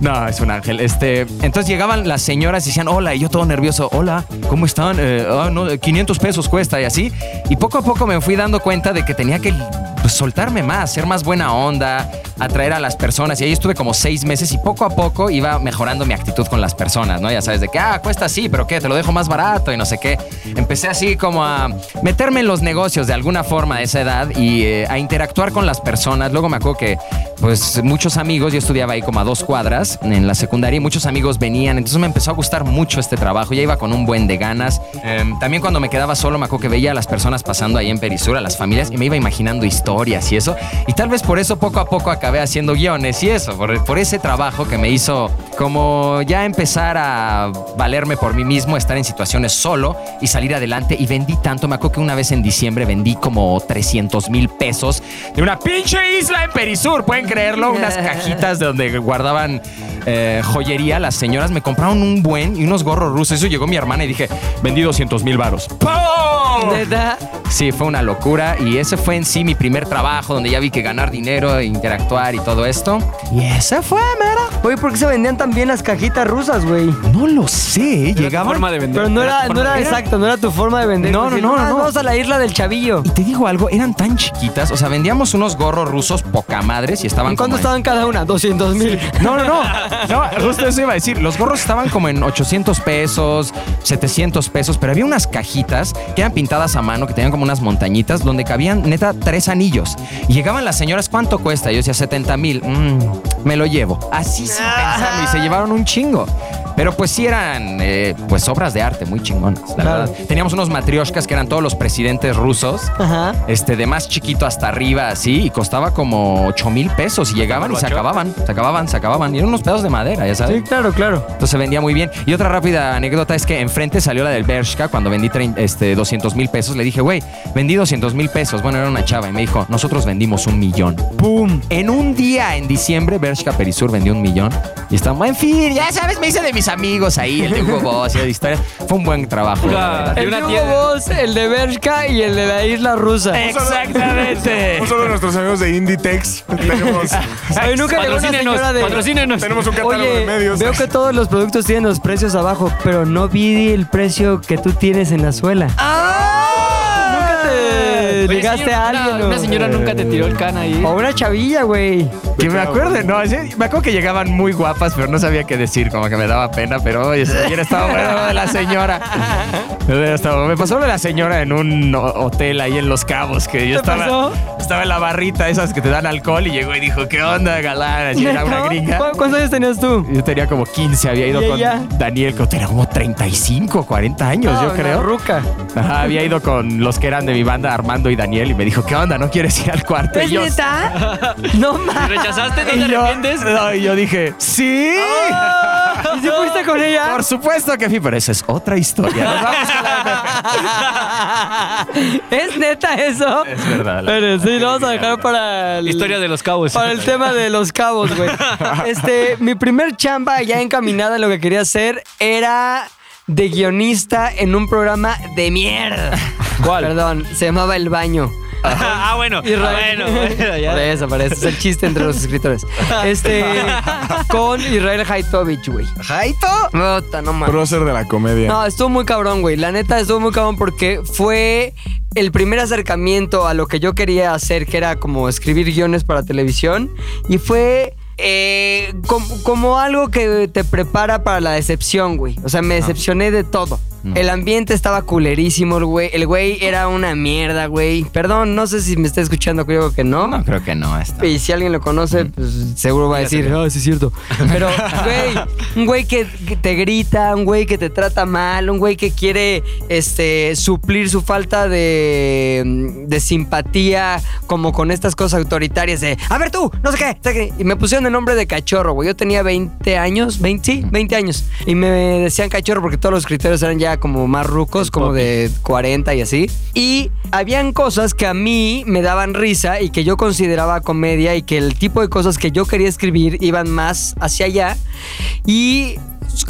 No, es un ángel. Este, entonces llegaban las señoras y decían, hola, y yo todo nervioso, hola, ¿cómo están? Eh, ah, no, 500 pesos cuesta y así. Y poco a poco me fui dando cuenta de que tenía que pues, soltarme más, ser más buena onda, atraer a las personas. Y ahí estuve como seis meses y poco a poco iba mejorando mi actitud con las personas, ¿no? Ya sabes, de que, ah, cuesta así, pero ¿qué? Te lo dejo más barato y no sé qué. Empecé así como a meterme en los negocios de alguna forma a esa edad y eh, a interactuar con las personas. Luego me acuerdo que, pues, muchos amigos, yo estudiaba ahí como a dos cuadras en la secundaria y muchos amigos venían. Entonces me empezó a gustar mucho este trabajo. Ya iba con un buen de ganas. Em, también cuando me quedaba solo, me acuerdo que veía a las personas pasando ahí en Perisur, a las familias, y me iba imaginando historias y eso. Y tal vez por eso poco a poco acabé haciendo guiones y eso, por, por ese trabajo que me hizo como ya empezar a valerme por mí mismo, estar en situaciones solo y salir adelante. Y vendí tanto, me acuerdo que una vez en diciembre vendí como 300 mil pesos de una pinche isla en Perisur, ¿pueden creerlo? Unas cajitas de donde guardaban eh, joyería. Las señoras me compraron un buen y unos gorros rusos. Eso llegó mi hermana y dije, vendí 200 mil varos. ¡Pum! Sí, fue una locura y ese fue en sí mi primer trabajo donde ya vi que ganar dinero, interactuar y todo esto. Y ese fue. Oye, ¿por qué se vendían tan bien las cajitas rusas, güey? No lo sé, Era tu forma de vender. Pero no era, tu no forma era de- exacto, no era tu forma de vender. No, no, Decir, no, "Ah, no. Vamos a la isla del chavillo. Y te digo algo, eran tan chiquitas, o sea, vendíamos unos gorros rusos poca madres y estaban ¿En cuánto como en- estaban cada una? 200 mil. No, no, no. No, justo eso iba a decir. Los gorros estaban como en 800 pesos, 700 pesos, pero había unas cajitas que eran pintadas a mano, que tenían como unas montañitas, donde cabían, neta, tres anillos. Y llegaban las señoras, ¿cuánto cuesta? Yo decía, 70 mil. Mm, me lo llevo. Así sin pensarlo. Y se llevaron un chingo. Pero pues sí eran, eh, pues, obras de arte muy chingonas, la Claro. verdad. Teníamos unos matrioshkas que eran todos los presidentes rusos. Ajá. Este, de más chiquito hasta arriba, así, y costaba como 8 mil pesos. Y llegaban y se acababan, se acababan, se acababan. Y eran unos pedazos de madera, ya sabes. Sí, claro, claro. Entonces se vendía muy bien. Y otra rápida anécdota es que enfrente salió la del Bershka cuando vendí este, 200 mil pesos. Le dije, güey, vendí 200 mil pesos. Bueno, era una chava. Y me dijo, nosotros vendimos un millón. ¡Pum! En un día, en diciembre, Bershka Perisur vendió un millón. Y estamos, en fin, ya sabes, me hice de mis amigos ahí, el de Hugo Boss y de historias. Fue un buen trabajo. Una- de El una de Hugo tienda. Boss, el de Bershka y el de la isla rusa. Exactamente. Un saludo a nuestros amigos de Inditex. Tenemos, Oye, nunca llegó una Patrocínenos, señora de... patrocínenos. tenemos un catálogo Oye, de medios. veo que todos los productos tienen los precios abajo, pero no vi el precio que tú tienes en la suela. Nunca Oye, señor, a alguien. Una, ¿o? señora nunca te tiró el can ahí. O una chavilla, güey. Que me acuerde, no, sí, me acuerdo que llegaban muy guapas, pero no sabía qué decir, como que me daba pena, pero oye, si hubiera estado bueno lo de la señora. Me pasó lo de la señora en un ho- hotel ahí en Los Cabos, que yo ¿Te estaba, pasó? estaba en la barrita esas que te dan alcohol y llegó y dijo, ¿qué onda, galán? Así era una gringa. ¿Cu- ¿Cuántos años tenías tú? Yo tenía como 15, había ido ¿Y con? Daniel, que tenía como 35, 40 años, No, yo una creo. ruca. Ajá, había ido con los que eran de mi banda, Armando y Daniel, y me dijo, ¿qué onda? ¿No quieres ir al cuarto? ¿Es Y yo, neta? No mames. ¿Rechazaste? ¿No y te yo- arrepientes? no, y yo dije, ¡sí! ¿Y si fuiste con ella? Por supuesto que fui, pero esa es otra historia. Nos vamos la ¿Es neta eso? Es verdad. Pero sí, lo vamos a dejar para el... Historia de los cabos. Para el tema de los cabos, güey. Este, mi primer chamba ya encaminada en lo que quería hacer era de guionista en un programa de mierda. ¿Cuál? Perdón, se llamaba El Baño. ah, bueno. Israel. Ah, bueno, bueno, ya. Por eso, por eso. Es el chiste entre los escritores. Este, con Israel Haitovich, güey. ¿Jaito? Puta, no mames. prócer de la comedia. No, estuvo muy cabrón, güey. La neta estuvo muy cabrón porque fue el primer acercamiento a lo que yo quería hacer, que era como escribir guiones para televisión. Y fue eh, com- como algo que te prepara para la decepción, güey. O sea, me decepcioné de todo. El ambiente estaba culerísimo, el güey. El güey era una mierda, güey. Perdón, no sé si me está escuchando, creo que no. No, creo que no. Está. Y si alguien lo conoce, pues seguro va a decir, ah, sí es cierto. Pero, güey, un güey que, que te grita, un güey que te trata mal, un güey que quiere este, suplir su falta de, de simpatía, como con estas cosas autoritarias de, a ver tú, no sé qué, sé qué". Y me pusieron el nombre de cachorro, güey. Yo tenía 20 años, 20, sí, 20 años. Y me decían cachorro porque todos los criterios eran ya como más rucos, como de 40 y así. Y habían cosas que a mí me daban risa y que yo consideraba comedia y que el tipo de cosas que yo quería escribir iban más hacia allá. Y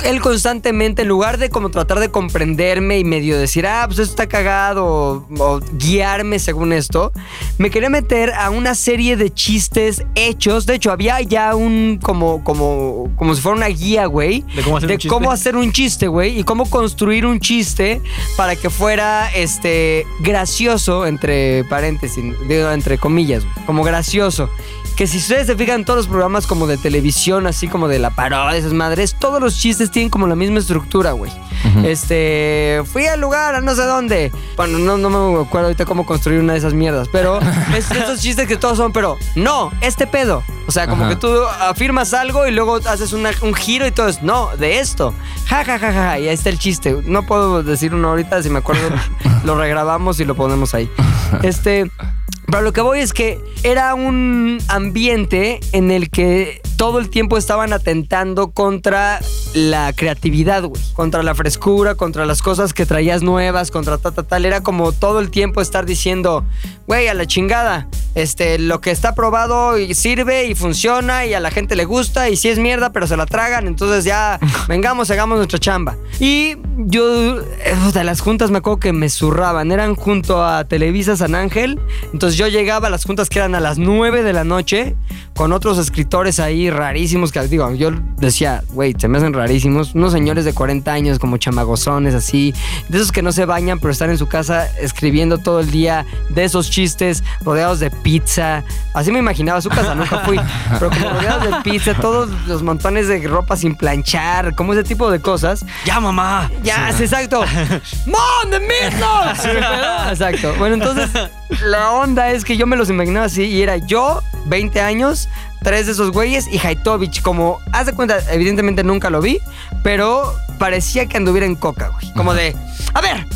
él constantemente, en lugar de como tratar de comprenderme y medio decir, ah, pues esto está cagado, o, o guiarme según esto, me quería meter a una serie de chistes hechos. De hecho, había ya un como, como, como si fuera una guía, güey, ¿De cómo hacer un chiste? cómo hacer un chiste, güey, y cómo construir un chiste para que fuera este gracioso, entre paréntesis, digo, entre comillas, como gracioso. Que si ustedes se fijan todos los programas como de televisión, así como de la parodia, esas madres, todos los chistes tienen como la misma estructura, güey. Este, fui al lugar, a no sé dónde. Bueno, no, no me acuerdo ahorita cómo construir una de esas mierdas, pero es esos chistes que todos son, pero no, este pedo. O sea, como Ajá. que tú afirmas algo y luego haces una- un giro y todo es, no, de esto. Ja, ja, ja, ja, ja, y ahí está el chiste. No puedo decir uno ahorita, si me acuerdo, lo regrabamos y lo ponemos ahí. Este, pero lo que voy es que era un ambiente en el que todo el tiempo estaban atentando contra la creatividad, güey. Contra la frescura, contra las cosas que traías nuevas, contra ta, ta, tal. Era como todo el tiempo estar diciendo, güey, a la chingada. Este, lo que está probado y sirve y funciona y a la gente le gusta y si es mierda, pero se la tragan. Entonces ya, vengamos, hagamos nuestra chamba. Y yo, eh, de las juntas me acuerdo que me zurraban. Eran junto a Televisa San Ángel. Entonces yo llegaba a las juntas que eran a las 9 de la noche con otros escritores ahí rarísimos que digo, yo decía, güey, se me hacen rarísimos, unos señores de 40 años como chamagozones así, de esos que no se bañan pero están en su casa escribiendo todo el día de esos chistes rodeados de pizza. Así me imaginaba su casa, nunca fui, pero como rodeados de pizza, todos los montones de ropa sin planchar, como ese tipo de cosas. ¡Ya, mamá! Ya, sí, exacto. ¡Mom, the Midnight! Exacto. Bueno, entonces, la onda es que yo me los imaginaba así y era yo, 20 años, tres de esos güeyes y Haitovich. Como, haz de cuenta, evidentemente nunca lo vi, pero parecía que anduviera en coca, güey. Como de, a ver.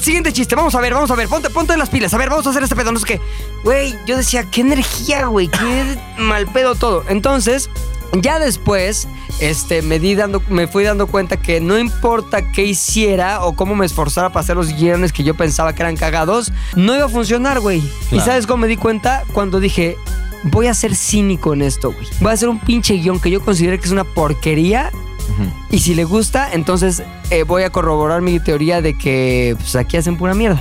Siguiente chiste, vamos a ver, vamos a ver, ponte, ponte las pilas, a ver, vamos a hacer este pedo, no sé qué. Güey, yo decía, qué energía, güey, qué mal pedo todo. Entonces, ya después, este, me, di dando, me fui dando cuenta que no importa qué hiciera o cómo me esforzara para hacer los guiones que yo pensaba que eran cagados, no iba a funcionar, güey. ¿Y sabes cómo me di cuenta? Cuando dije, voy a ser cínico en esto, güey. Voy a hacer un pinche guion que yo considero que es una porquería. Y si le gusta, entonces eh, voy a corroborar mi teoría de que pues, aquí hacen pura mierda.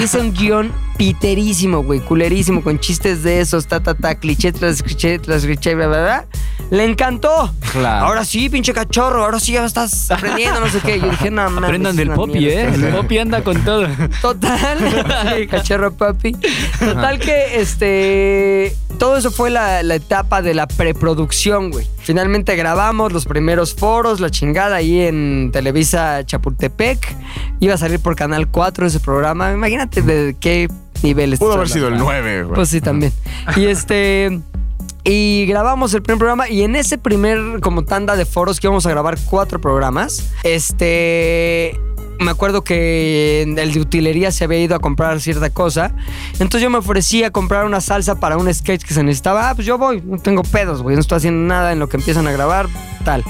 Hice un guion piterísimo, güey, culerísimo, con chistes de esos, ta, ta, ta, cliché tras cliché tras cliché, bla, bla, bla. Le encantó. Claro. Ahora sí, pinche cachorro, ahora sí ya estás aprendiendo, no sé qué. Yo dije, no, mames, Aprendan del Poppy, ¿eh? esto". El Poppy anda con todo. Total. Sí, cachorro papi. Total que este. Todo eso fue la, la etapa de la preproducción, güey. Finalmente grabamos los primeros foros, la chingada ahí en Televisa Chapultepec. Iba a salir por Canal 4 ese programa. Imagínate de qué nivel Pudo haber sido el hablando. 9, güey. Pues sí, también. Y este. Y grabamos el primer programa y en ese primer como tanda de foros que íbamos a grabar cuatro programas, este... Me acuerdo que el de utilería se había ido a comprar cierta cosa. Entonces yo me ofrecí a comprar una salsa para un sketch que se necesitaba. Ah, pues yo voy, no tengo pedos, güey. No estoy haciendo nada en lo que empiezan a grabar, tal.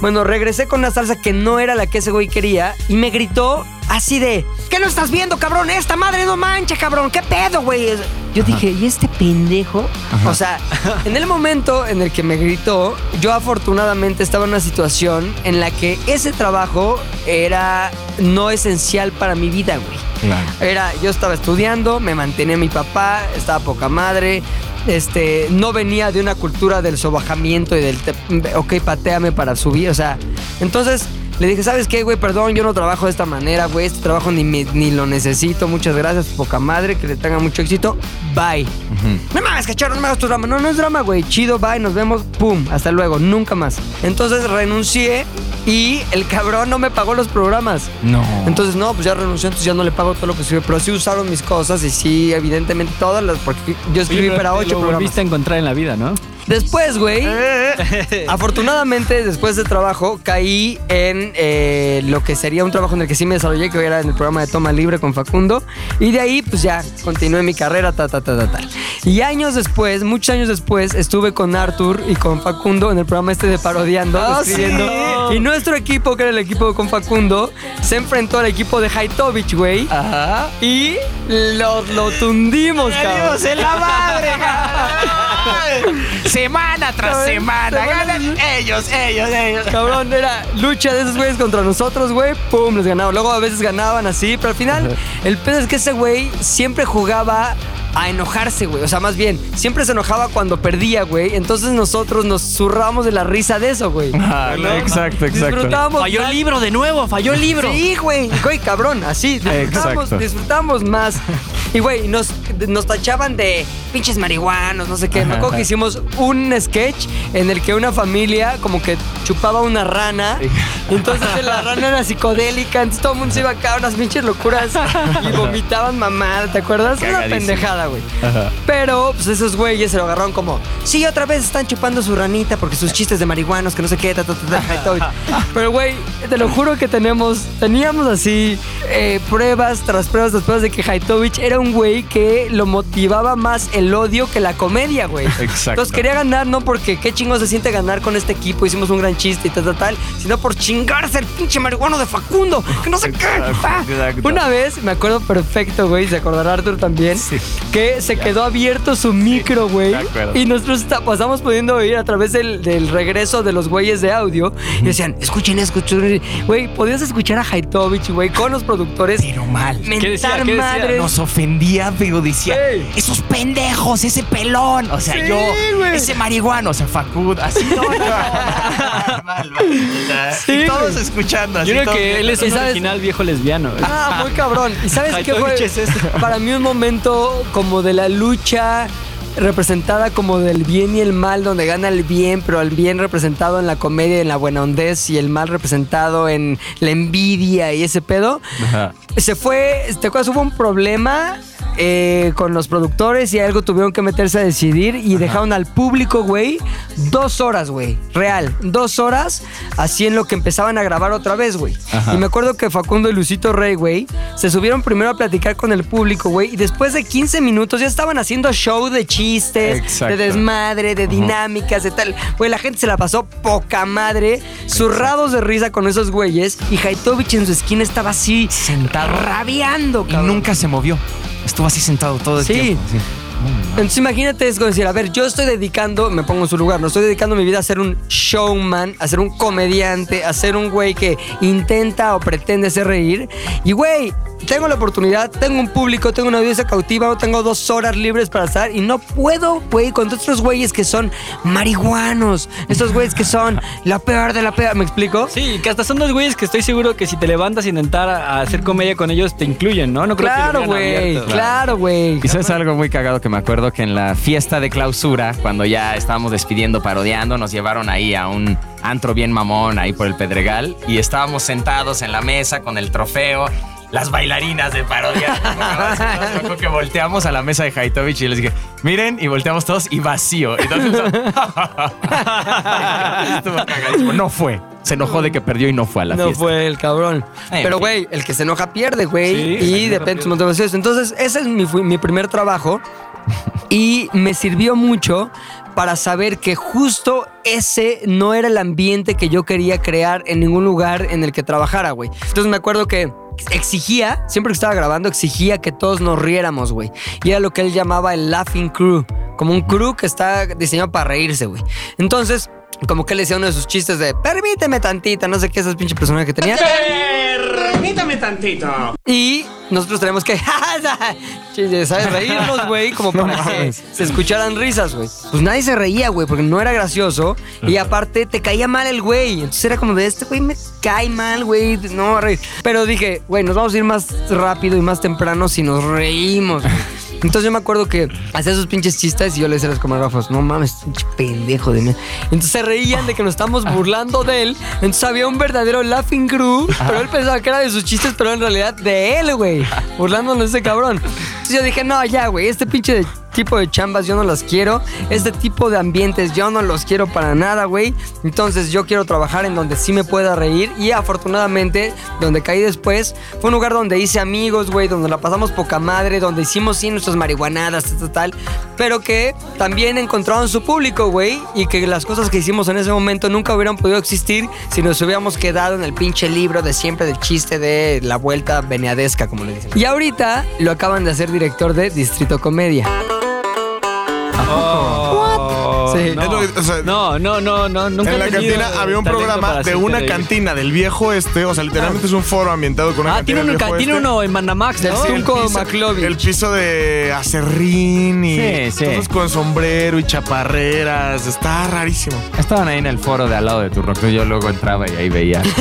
Bueno, regresé con una salsa que no era la que ese güey quería y me gritó así de, ¿qué no estás viendo, cabrón? Esta madre no mancha, cabrón. ¿Qué pedo, güey? Yo dije, ¿y este pendejo? O sea, en el momento en el que me gritó, yo afortunadamente estaba en una situación en la que ese trabajo era no esencial para mi vida, güey. Claro. Era, yo estaba estudiando, me mantenía mi papá, estaba poca madre. Este, no venía de una cultura del sobajamiento y del, te- ok, pateame para subir. O sea, entonces Le dije, ¿sabes qué, güey? Perdón, yo no trabajo de esta manera, güey. Este trabajo ni, me- ni lo necesito. Muchas gracias, poca madre, que le tenga mucho éxito. Bye. No mames, cachorro, no me hagas tu drama. No, no es drama, güey. Chido, bye, nos vemos. Pum, hasta luego, nunca más. Entonces renuncié y el cabrón no me pagó los programas. No. Entonces, no, pues ya renuncié, entonces ya no le pago todo lo que sirve. Pero sí usaron mis cosas y sí, evidentemente, todas las. Porque yo escribí Oye, para ocho lo programas. volviste a encontrar en la vida, ¿no? Después, güey, afortunadamente, después de trabajo, caí en eh, lo que sería un trabajo en el que sí me desarrollé, que era en el programa de Toma Libre con Facundo. Y de ahí, pues ya continué mi carrera, ta, ta, ta, ta, ta. Y años después, muchos años después, estuve con Arthur y con Facundo en el programa este de Parodiando, Ah, escribiendo. Y nuestro equipo, que era el equipo con Facundo, se enfrentó al equipo de Haitovich, güey. Ajá. Y lo, lo tundimos, cabrón. en la madre, Semana tras semana. semana- Ganan ellos, ellos, ellos. Cabrón, era lucha de esos güeyes contra nosotros, güey. Pum, les ganaba. Luego a veces ganaban así, pero al final, el pedo es que ese güey siempre jugaba a enojarse, güey. O sea, más bien, siempre se enojaba cuando perdía, güey. Entonces nosotros nos zurramos de la risa de eso, güey. Ah, ¿No? exacto, exacto. Disfrutábamos. Falló el libro de nuevo, falló el libro. Sí, güey. Güey, cabrón, así. Disfrutamos, disfrutamos más. Y, güey, nos, nos tachaban de pinches marihuanos, no sé qué. Me acuerdo que hicimos un sketch en el que una familia como que chupaba una rana. Entonces la rana era psicodélica. Entonces todo el mundo se iba acá a unas pinches locuras y vomitaban mamada, ¿te acuerdas? Era una Cagadísimo. Pendejada, güey. Pero, pues esos güeyes se lo agarraron como, sí, otra vez están chupando su ranita porque sus chistes de marihuanos, que no sé qué, ta, ta, ta. Pero, güey, te lo juro que tenemos, teníamos así eh, pruebas tras pruebas tras pruebas de que Haitovich era un güey que lo motivaba más el odio que la comedia, güey. Exacto. Entonces quería ganar no porque qué chingo se siente ganar con este equipo, hicimos un gran chiste y tal, tal, tal, sino por chingarse el pinche marihuano de Facundo, que no sé qué. Ah. exacto. Una vez, me acuerdo perfecto, güey, se acordará Arthur también, que se quedó abierto su micro, güey. Y nosotros está- pasamos pudiendo oír a través del, del regreso de los güeyes de audio. Y decían, escuchen, escuchen. Güey, podías escuchar a Haitovich, güey, con los productores. Pero mal. Mentar ¿Qué decía? ¿Qué decía? Nos ofendía, pero decía, esos pendejos, ese pelón. O sea, Sí, yo, güey. ese marihuano, o sea, Facud, así no, no, no. Mal, mal, Sí, y todos güey. escuchando. así Yo creo que él es ¿Y un sabes? original viejo lesbiano. güey. Ah, muy cabrón. ¿Y sabes qué es esto. Para mí un momento como de la lucha representada como del bien y el mal, donde gana el bien, pero el bien representado en la comedia, en la buena hondez, y el mal representado en la envidia y ese pedo. Se fue, ¿te acuerdas? Hubo un problema eh, con los productores y algo tuvieron que meterse a decidir y dejaron al público, güey, dos horas, güey, real, dos horas, así en lo que empezaban a grabar otra vez, güey. Y me acuerdo que Facundo y Lucito Rey, güey, se subieron primero a platicar con el público, güey, y después de 15 minutos ya estaban haciendo show de chistes, Exacto. de desmadre, de dinámicas, de tal. Güey, la gente se la pasó poca madre, zurrados de risa con esos güeyes, y Haitovich en su esquina estaba así, Sentado. rabiando, Y cabrón. nunca se movió. Estuvo así sentado todo el Sí. tiempo. sí. Entonces imagínate es como decir, a ver, yo estoy dedicando, me pongo en su lugar, no estoy dedicando mi vida a ser un showman, a ser un comediante, a ser un güey que intenta o pretende hacer reír. Y güey, tengo la oportunidad, tengo un público, tengo una audiencia cautiva, tengo dos horas libres para estar y no puedo, güey, con todos estos güeyes que son marihuanos, estos güeyes que son la peor de la peor, ¿me explico? Sí, que hasta son dos güeyes que estoy seguro que si te levantas a intentar a hacer comedia con ellos te incluyen, ¿no? No creo Claro, que lo hubieran güey, abierto. claro, güey. Y sabes algo muy cagado que me acuerdo que en la fiesta de clausura, cuando ya estábamos despidiendo, parodiando, nos llevaron ahí a un antro bien mamón ahí por el Pedregal y estábamos sentados en la mesa con el trofeo. Las bailarinas de parodia. Acuerdo que volteamos a la mesa de Haitovich y les dije, miren, y volteamos todos y vacío. Entonces. No fue. Se enojó de que perdió y no fue a la no fiesta. fue el cabrón. Pero, güey, el que se enoja pierde, güey. Sí, y depende de motivaciones. Entonces, ese es mi, mi primer trabajo. Y me sirvió mucho para saber que justo ese no era el ambiente que yo quería crear en ningún lugar en el que trabajara, güey. Entonces me acuerdo que exigía, siempre que estaba grabando, exigía que todos nos riéramos, güey. Y era lo que él llamaba el laughing crew, como un crew que está diseñado para reírse, güey. Entonces, como que él decía uno de sus chistes de permíteme tantita, no sé qué, esos pinche personajes que tenía. Espérame tantito. Y nosotros tenemos que, ¿sabes? Reírnos, güey, como para que se escucharan risas, güey. Pues nadie se reía, güey, porque no era gracioso. Y aparte te caía mal el güey. Entonces era como de, este güey me cae mal, güey, no reír. Pero dije, güey, nos vamos a ir más rápido y más temprano si nos reímos, güey. Entonces yo me acuerdo que hacía esos pinches chistes y yo le decía a los camarógrafos, no mames, pinche pendejo de mí. Entonces se reían de que nos estábamos burlando de él. Entonces había un verdadero laughing crew, pero él pensaba que era de sus chistes, pero en realidad de él, güey. Burlándonos de ese cabrón. Entonces yo dije, no, ya, güey, este pinche tipo de chambas yo no las quiero. Este tipo de ambientes yo no los quiero para nada, güey. Entonces yo quiero trabajar en donde sí me pueda reír. Y afortunadamente, donde caí después, fue un lugar donde hice amigos, güey, donde la pasamos poca madre, donde hicimos sí marihuanadas, tal, pero que también encontraron su público, güey. Y que las cosas que hicimos en ese momento nunca hubieran podido existir si nos hubiéramos quedado en el pinche libro de siempre del chiste de la vuelta veneadesca, como le dicen. Y ahorita lo acaban de hacer director de Distrito Comedia. Oh, Sí. No, Es lo que- o sea, no, no, no, no, nunca En la cantina había un programa de una cantina del viejo este, o sea, literalmente es un foro ambientado con una Ah, cantina tiene, del uno, viejo tiene este. uno en Mandamax, Del. Zoom. El Tunco piso- McLovin. El piso de acerrín y Sí, sí. todos con sombrero y chaparreras. Está rarísimo. Estaban ahí en el foro de al lado de tu rock. Yo luego entraba y ahí veía.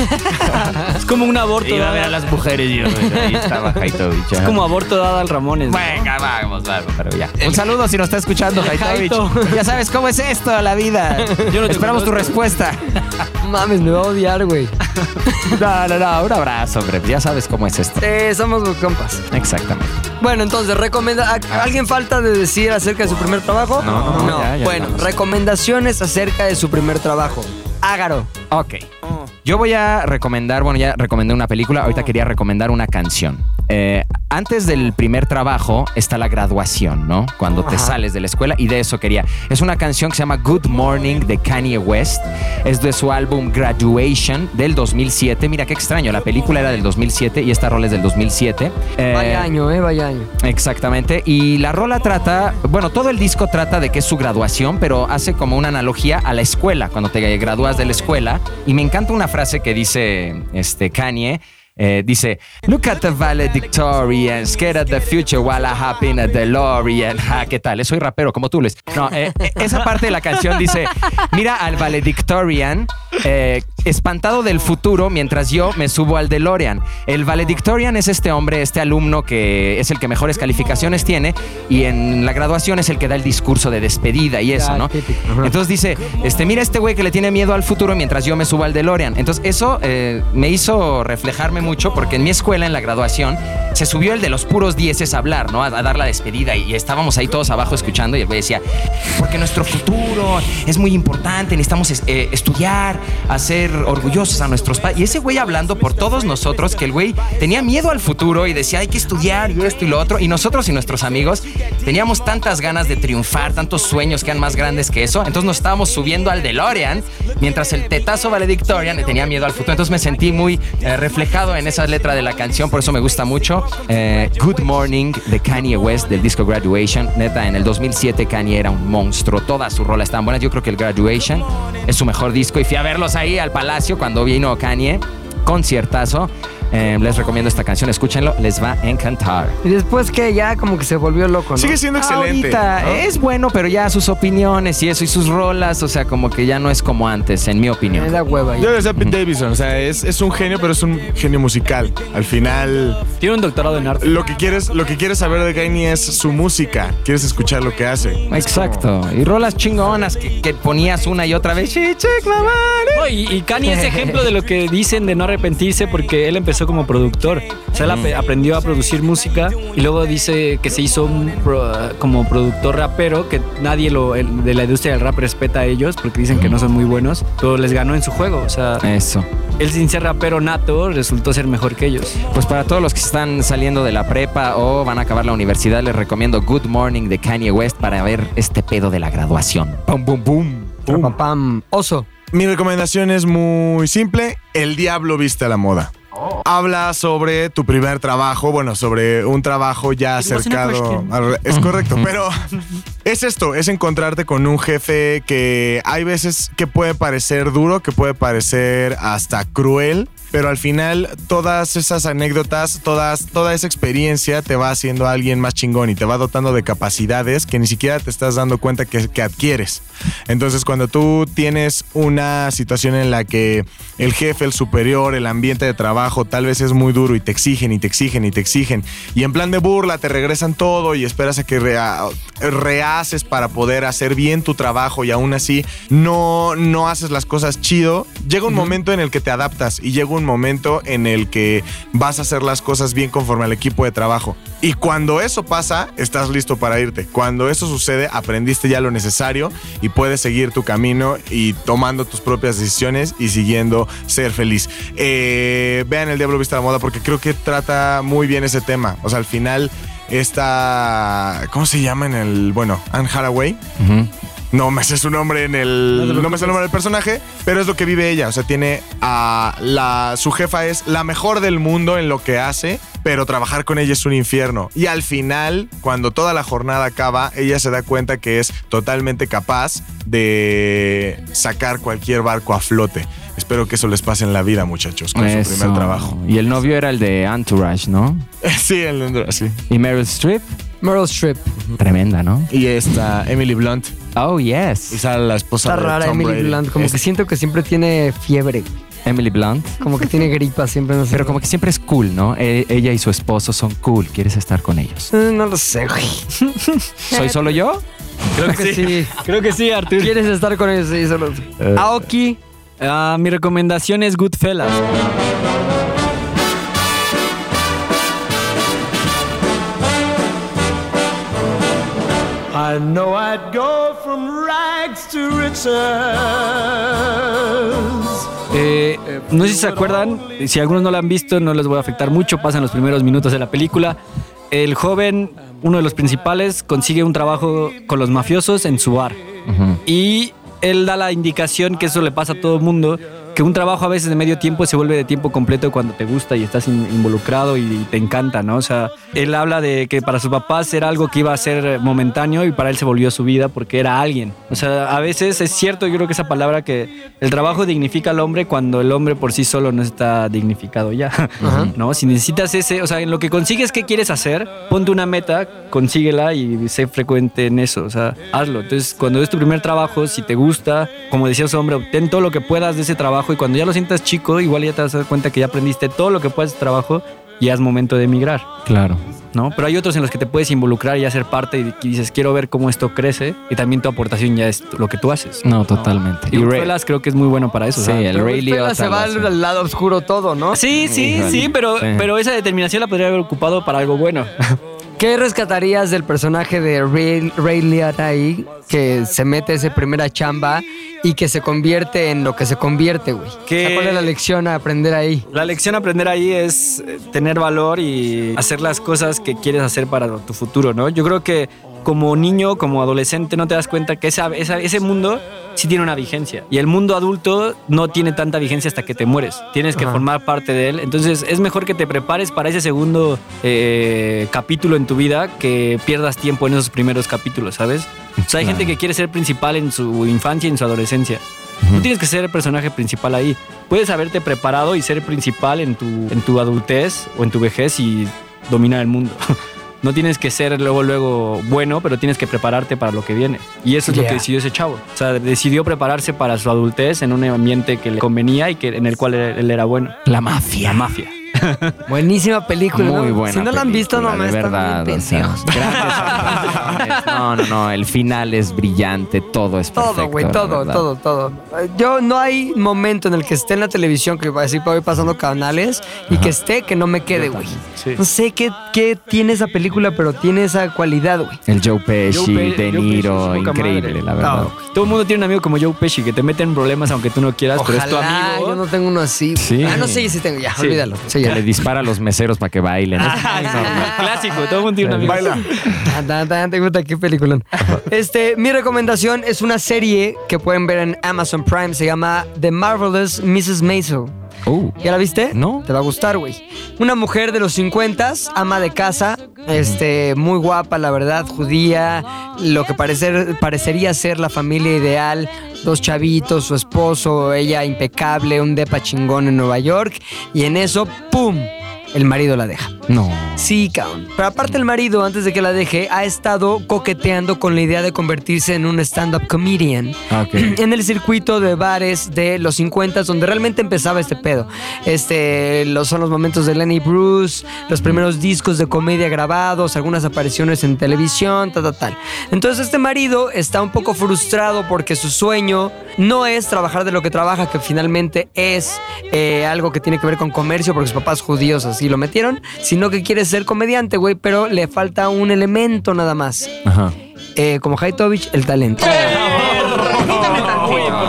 Es como un aborto. Iba a ver a las mujeres y yo, ahí estaba Haitovich. Es como aborto dada al Ramones. ¿no? Venga, vamos, vamos, pero ya. Un saludo si nos está escuchando, Haitovich. Ya sabes cómo es esto, la vida. Yo no te Esperamos tu respuesta. Mames, me va a odiar, güey. No, no, no, un abrazo, hombre. Ya sabes cómo es esto. Eh, somos compas. Exactamente. Bueno, entonces, recomenda ¿a- ¿alguien falta de decir acerca de su primer trabajo? No, no, no, ya, ya bueno, recomendaciones acerca de su primer trabajo. Ágaro. Ok. Yo voy a recomendar, bueno, ya recomendé una película, ahorita quería recomendar una canción. Eh, antes del primer trabajo está la graduación, ¿no? Cuando te Ajá. sales de la escuela y de eso quería. Es una canción que se llama Good Morning de Kanye West. Es de su álbum Graduation del 2007. Mira qué extraño, la película era del 2007 y esta rola es del 2007. Eh, Vaya año, eh, vaya año. Exactamente. Y la rola trata, bueno, todo el disco trata de que es su graduación, pero hace como una analogía a la escuela, cuando te gradúas de la escuela. Y me encanta una frase que dice este Kanye. Eh, dice, look at the valedictorian, scared at the future while I hop in a DeLorean. Ah, ¿qué tal? Soy rapero, como tú, Luis. No, eh, eh, esa parte de la canción dice, mira al valedictorian eh, espantado del futuro mientras yo me subo al DeLorean. El valedictorian es este hombre, este alumno que es el que mejores calificaciones tiene y en la graduación es el que da el discurso de despedida y eso, ¿no? Entonces dice, este, mira este güey que le tiene miedo al futuro mientras yo me subo al DeLorean. Entonces eso eh, me hizo reflejarme mucho porque en mi escuela, en la graduación, se subió el de los puros dieces a hablar, ¿no? A, a dar la despedida y, estábamos ahí todos abajo escuchando y güey decía, porque nuestro futuro es muy importante, necesitamos es- eh, estudiar, hacer orgullosos a nuestros padres. Y ese güey hablando por todos nosotros, que el güey tenía miedo al futuro y decía, hay que estudiar y esto y lo otro. Y nosotros y nuestros amigos teníamos tantas ganas de triunfar, tantos sueños que eran más grandes que eso. Entonces nos estábamos subiendo al DeLorean, mientras el tetazo valedictorian le tenía miedo al futuro. Entonces me sentí muy eh, reflejado en esa letra de la canción, por eso me gusta mucho. Eh, Good Morning de Kanye West del disco Graduation. Neta, en el 2007 Kanye era un monstruo. Todas sus rolas estaban buenas. Yo creo que el Graduation es su mejor disco. Y fui a verlos ahí al Palacio cuando vino Kanye. Conciertazo. Eh, les recomiendo esta canción, escúchenlo, les va a encantar. Y después que ya como que se volvió loco, ¿no? Sigue siendo excelente. Ahorita ¿no? es bueno, pero ya sus opiniones y eso y sus rolas, o sea, como que ya no es como antes, en mi opinión. da hueva. Yo decía Pete Davidson, o sea, es, es un genio, pero es un genio musical. Al final, Tiene un doctorado en arte. lo que quieres, lo que quieres saber de Kanye es su música. Quieres escuchar lo que hace. Exacto. Y rolas chingonas que, que ponías una y otra vez. No, y, y Kanye es ejemplo de lo que dicen de no arrepentirse porque él empezó como productor. O sea, él ap- aprendió a producir música y luego dice que se hizo un pro- como productor rapero, que nadie lo, el- de la industria del rap respeta a ellos porque dicen que no son muy buenos, pero les ganó en su juego. O sea, Eso. él sin ser rapero nato resultó ser mejor que ellos. Pues para todos los que están saliendo de la prepa o van a acabar la universidad, les recomiendo Good Morning de Kanye West para ver este pedo de la graduación. Pum, pum, pum. Pam, pam. Oso. Mi recomendación es muy simple. El diablo viste a la moda. Habla sobre tu primer trabajo, bueno, sobre un trabajo ya acercado. al- Es correcto, pero es esto, es encontrarte con un jefe que hay veces que puede parecer duro, que puede parecer hasta cruel, pero al final todas esas anécdotas, todas, toda esa experiencia te va haciendo a alguien más chingón y te va dotando de capacidades que ni siquiera te estás dando cuenta que, que adquieres. Entonces cuando tú tienes una situación en la que el jefe, el superior, el ambiente de trabajo tal vez es muy duro y te exigen y te exigen y te exigen y en plan de burla te regresan todo y esperas a que rea- rehaces para poder hacer bien tu trabajo y aún así no, no haces las cosas chido, llega un momento en el que te adaptas y llega un momento en el que vas a hacer las cosas bien conforme al equipo de trabajo. Y cuando eso pasa, estás listo para irte. Cuando eso sucede, aprendiste ya lo necesario y puedes seguir tu camino y tomando tus propias decisiones y siguiendo ser feliz. Eh, vean El Diablo Vista a la Moda porque creo que trata muy bien ese tema. O sea, al final, esta... ¿Cómo se llama en el... Bueno, Anne Hathaway. Ujú. No me sé su nombre en el. No, me sé el nombre del personaje, pero es lo que vive ella. O sea, tiene a la. Su jefa es la mejor del mundo en lo que hace, pero trabajar con ella es un infierno. Y al final, cuando toda la jornada acaba, ella se da cuenta que es totalmente capaz de sacar cualquier barco a flote. Espero que eso les pase en la vida, muchachos, con su primer trabajo. Y el novio era el de Entourage, ¿no? Sí, el, sí. Y Meryl Streep, Meryl Streep. tremenda, ¿no? Y esta Emily Blunt. Oh, Y yes. sale la esposa Está de rara Tom Emily Brady. Blunt. Como Es- que siento que siempre tiene fiebre. Emily Blunt. Como que tiene gripa siempre. No sé. Pero como que siempre es cool, ¿no? E- ella y su esposo son cool. ¿Quieres estar con ellos? Eh, No lo sé, güey. ¿Soy solo yo? Creo que sí. Creo que sí, Artur. ¿Quieres estar con ellos? Sí, solo. Aoki. Ah, mi recomendación es Goodfellas. I know I'd go from rags to riches. Eh, no sé si se acuerdan, si algunos no la han visto, no les voy a afectar mucho, pasan los primeros minutos de la película. El joven, uno de los principales, consigue un trabajo con los mafiosos en su bar. Y él da la indicación que eso le pasa a todo el mundo, que un trabajo a veces de medio tiempo se vuelve de tiempo completo cuando te gusta y estás in- involucrado y te encanta, ¿no? O sea, él habla de que para sus papás era algo que iba a ser momentáneo y para él se volvió su vida porque era alguien. O sea, a veces es cierto, yo creo que esa palabra que el trabajo dignifica al hombre cuando el hombre por sí solo no está dignificado ya, ¿no? Si necesitas ese, o sea, en lo que consigues qué quieres hacer, ponte una meta, consíguela y sé frecuente en eso, o sea, hazlo. Entonces, cuando es tu primer trabajo, si te gusta, como decía su hombre, obtén todo lo que puedas de ese trabajo y cuando ya lo sientas chico, igual ya te vas a dar cuenta que ya aprendiste todo lo que puedes de trabajo y ya es momento de emigrar. Claro. ¿no? Pero hay otros en los que te puedes involucrar y hacer parte y, y dices, quiero ver cómo esto crece y también tu aportación ya es lo que tú haces. No, totalmente. Y Ray- Goodfellas creo que es muy bueno para eso. Sí, el Ray Liotta se va al, al lado oscuro todo, ¿no? Sí, sí, sí, pero, Sí. pero esa determinación la podría haber ocupado para algo bueno. ¿Qué rescatarías del personaje de Ray, Ray Liotta ahí que se mete ese primera chamba y que se convierte en lo que se convierte, güey? O sea, ¿Cuál es la lección a aprender ahí? La lección a aprender ahí es eh, tener valor y hacer las cosas que quieres hacer para tu futuro, ¿no? Yo creo que como niño, como adolescente, no te das cuenta que esa, esa- ese mundo sí tiene una vigencia. Y el mundo adulto no tiene tanta vigencia hasta que te mueres. Tienes que Ajá. formar parte de él. Entonces es mejor que te prepares para ese segundo eh, capítulo en tu vida que pierdas tiempo en esos primeros capítulos, ¿sabes? O sea, hay gente que quiere ser principal en su infancia y en su adolescencia. No tienes que ser el personaje principal ahí. Puedes haberte preparado y ser principal en tu, en tu adultez o en tu vejez y dominar el mundo. No tienes que ser luego, luego bueno, pero tienes que prepararte para lo que viene. Y eso es lo que decidió ese chavo. O sea, decidió prepararse para su adultez en un ambiente que le convenía y que, en el cual él, él era bueno. La mafia. La mafia. Buenísima película. Muy ¿no? buena. Si no la han visto, no me verdad. bien o sea. No, no, no. El final es brillante. Todo es perfecto. Todo, güey, todo, todo, todo. Yo no hay momento en el que esté en la televisión que así voy pasando canales y que esté que no me quede, güey. Sí. No sé qué, qué tiene esa película, pero tiene esa cualidad, güey. El Joe Pesci, Joe Pe- De Pesci Niro, increíble, madre. la verdad. Todo el mundo tiene un amigo como Joe Pesci que te mete en problemas aunque tú no quieras, pero es tu Ojalá, amigo. yo no tengo uno así. Sí. Ah, no sé, sí tengo, ya, Sí. olvídalo. Sí, Que le dispara a los meseros para que bailen. Ah, sí, Clásico, todo el mundo tiene un amigo. Baila. Tan, tan, tan, te gusta qué película. Este, mi recomendación es una serie que pueden ver en Amazon Prime, se llama The Marvelous Mrs. Maisel. Uh, ¿Ya la viste? No. Te va a gustar, güey. Una mujer de los 50, ama de casa, Este, muy guapa, la verdad, judía, lo que parecer, parecería ser la familia ideal, dos chavitos, su esposo, ella impecable, un depa chingón en Nueva York, y en eso, ¡pum! El marido la deja. No. Sí, cabrón. Pero aparte el marido, antes de que la deje, ha estado coqueteando con la idea de convertirse en un stand-up comedian Ok. en el circuito de bares de los 50 donde realmente empezaba este pedo. Este, los, son los momentos de Lenny Bruce, los primeros discos de comedia grabados, algunas apariciones en televisión, tal, tal, tal. Entonces este marido está un poco frustrado porque su sueño no es trabajar de lo que trabaja, que finalmente es eh, algo que tiene que ver con comercio, porque sus papás judíos así lo metieron, sino que quiere ser comediante, güey, pero le falta un elemento nada más. Ajá. Eh, como Haitovich, el talento.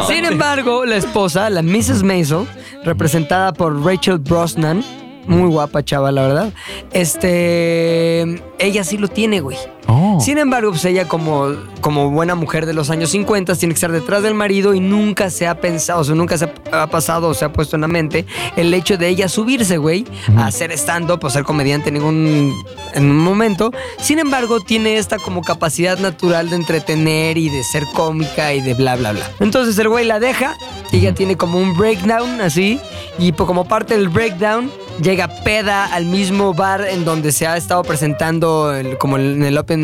Sin embargo, la esposa, la Mrs. Maisel, representada por Rachel Brosnan, muy guapa chava, la verdad, este, ella sí lo tiene, güey. Oh. Sin embargo, pues ella como, como buena mujer de los años 50 tiene que estar detrás del marido y nunca se ha pensado, o sea, nunca se ha, pasado o se ha puesto en la mente el hecho de ella subirse, güey, a hacer stand-up o ser comediante en ningún en un momento. Sin embargo, tiene esta como capacidad natural de entretener y de ser cómica y de bla, bla, bla. Entonces el güey la deja y ella tiene como un breakdown así y pues, como parte del breakdown llega peda al mismo bar en donde se ha estado presentando el- como en el Open.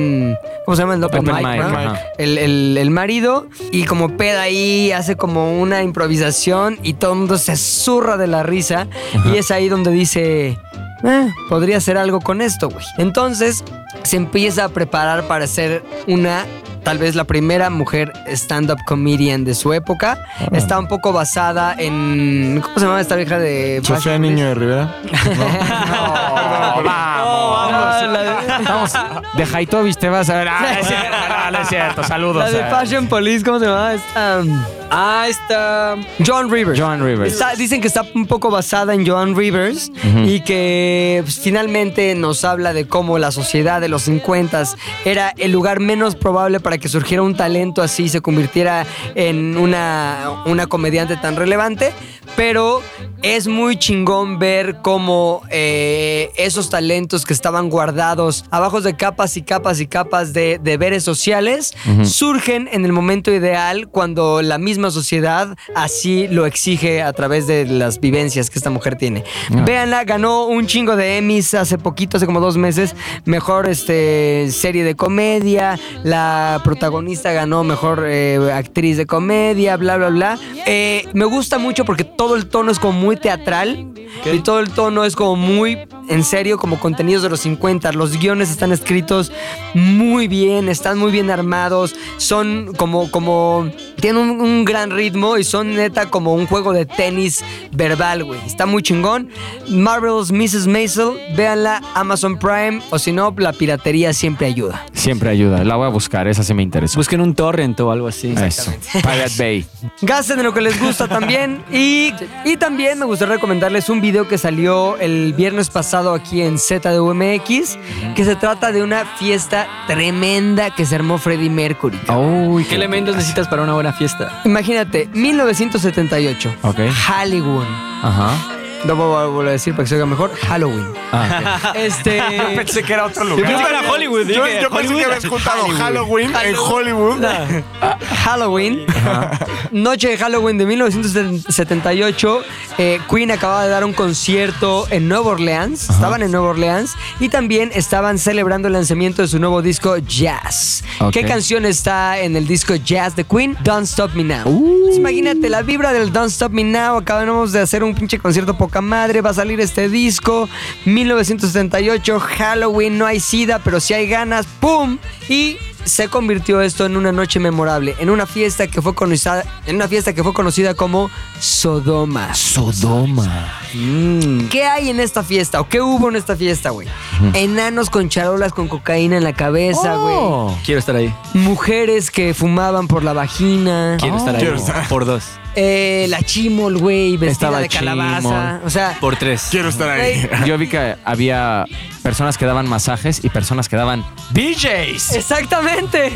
¿Cómo se llama? El Open, Open Mic, mic, ¿no? el, el- el marido. Y como peda ahí hace como una improvisación y todo el mundo se zurra de la risa. Y es ahí donde dice. "Ah, podría hacer algo con esto, güey. Entonces se empieza a preparar para ser una. Tal vez la primera mujer stand-up comedian de su época. Está un poco basada en. ¿Cómo se llama esta vieja de. Sofía? Niño de Rivera. Ah, la de- Vamos, de Haitovich te vas a ver. Ah, es cierto, no, no es cierto. Saludos. La de eh. Fashion Police, ¿cómo se llama? Esta, um, Ah, está. John Rivers. Joan Rivers. Está- dicen que está un poco basada en Joan Rivers y que pues, finalmente nos habla de cómo la sociedad de los 50 era el lugar menos probable para que surgiera un talento así y se convirtiera en una, una comediante tan relevante. Pero es muy chingón ver cómo eh, esos talentos que estaban guardados abajo de capas y capas y capas de deberes sociales surgen en el momento ideal cuando la misma sociedad así lo exige a través de las vivencias que esta mujer tiene. Véanla, ganó un chingo de Emmys hace poquito, hace como dos meses. Mejor este, serie de comedia. La protagonista ganó mejor eh, actriz de comedia, bla, bla, bla. Eh, me gusta mucho porque todo el tono es como muy teatral. Y todo el tono es como muy en serio, como contenidos de los 50. Los guiones están escritos muy bien, están muy bien armados. Son como, como, tienen un, un gran ritmo y son neta como un juego de tenis verbal, güey. Está muy chingón. Marvel's Mrs. Maisel, véanla, Amazon Prime, o si no, la piratería siempre ayuda. Siempre ayuda. La voy a buscar. Esa sí me interesa. Busquen un torrent o algo así. Eso. Pirate Bay. Gasten en lo que les gusta también. Y, y también me gustaría recomendarles un video que salió el viernes pasado aquí en ZDUMX, que se trata de una fiesta tremenda que se armó Freddie Mercury. Uy, ¿Qué elementos necesitas para una buena fiesta? Imagínate, 1978. Ok. Hollywood. Ajá. No voy a volver a decir para que se oiga mejor. Halloween. Ah, Este. Pensé que era otro lugar. pensé que era Hollywood, Yo, dije, yo pensé Hollywood. que habías juntado Halloween en Hollywood. Halloween. Noche de Halloween de 1978. eh, Queen acababa de dar un concierto en Nueva Orleans. Estaban en Nueva Orleans. Y también estaban celebrando el lanzamiento de su nuevo disco Jazz. ¿Qué canción está en el disco Jazz de Queen? Don't Stop Me Now. Entonces, imagínate la vibra del Don't Stop Me Now. Acabamos de hacer un pinche concierto poca madre. Va a salir este disco. 1978, Halloween. No hay sida, pero si hay ganas. ¡Pum! Y se convirtió esto en una noche memorable, en una fiesta que fue conocida, en una fiesta que fue conocida como Sodoma. Sodoma. ¿Qué hay en esta fiesta o qué hubo en esta fiesta, güey? Enanos con charolas con cocaína en la cabeza, güey. Oh. Quiero estar ahí. Mujeres que fumaban por la vagina. Quiero estar ahí. Quiero estar. Por dos. Eh, la chimol, güey, vestida Estaba de calabaza. Chimol. O sea, Por tres. Quiero estar ahí. Yo vi que había personas que daban masajes y personas que daban DJs. Exactamente.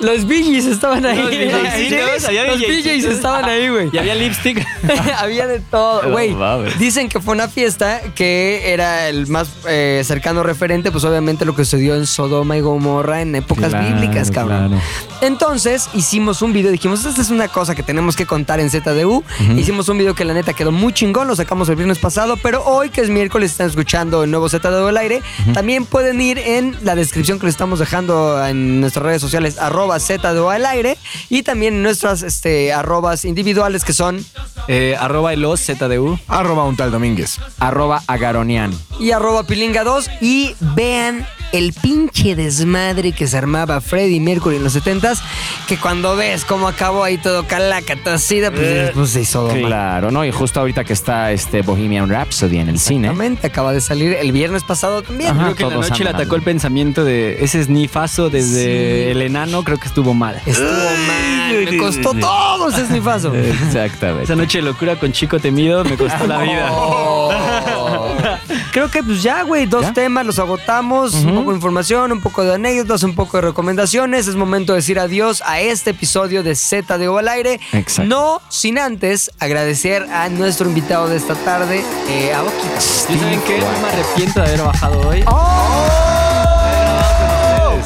Los BGs estaban ahí. Los había Los. BJs estaban ahí, güey. Y había lipstick. Había de todo, güey. Dicen que fue una fiesta que era el más eh, cercano referente, pues obviamente lo que sucedió en Sodoma y Gomorra en épocas Claro, bíblicas, cabrón. claro. Entonces hicimos un video, dijimos, esta es una cosa que tenemos que contar en ZDU. Hicimos un video que la neta quedó muy chingón, lo sacamos el viernes pasado, pero hoy que es miércoles están escuchando el nuevo ZDU al aire, también pueden ir en la descripción que les estamos dejando en nuestras redes sociales, arroba ZDU al aire, y también en nuestras este, arrobas individuales que son Eh, arroba elos ZDU. Arroba un tal Domínguez. Arroba agaronian. y arroba pilinga2 y vean el pinche desmadre que se armaba Freddie Mercury en los 70s, que cuando ves cómo acabó ahí todo calaca, todo así, pues, dices, pues se hizo doma. Claro, ¿no? Y justo ahorita que está este Bohemian Rhapsody en el cine. Exactamente, acaba de salir el viernes pasado también. Ajá. Creo que en la noche le atacó el pensamiento de ese snifazo desde el enano, creo que estuvo mal. Estuvo mal, me costó todo ese snifazo. Exactamente. Esa noche de locura con Chico Temido me costó la vida. Oh. Creo que pues ya, güey, dos ¿Ya? temas, los agotamos, un poco de información, un poco de anécdotas, un poco de recomendaciones. Es momento de decir adiós a este episodio de Z de O al aire. Exacto. No sin antes agradecer a nuestro invitado de esta tarde, eh, a. ¿Y saben qué? No me arrepiento de haber bajado hoy.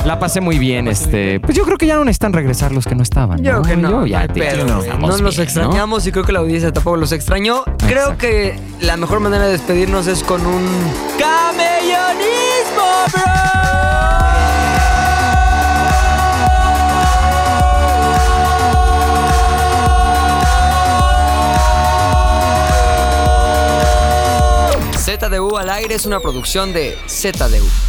La pasé muy bien, este. Pues yo creo que ya no necesitan regresar los que no estaban. Yo que no, Yo ya no pedo, no, No nos bien, extrañamos y creo que la audiencia tampoco los extrañó. Creo que la mejor manera de despedirnos es con un camellonismo, bro. ZDU al aire es una producción de ZDU.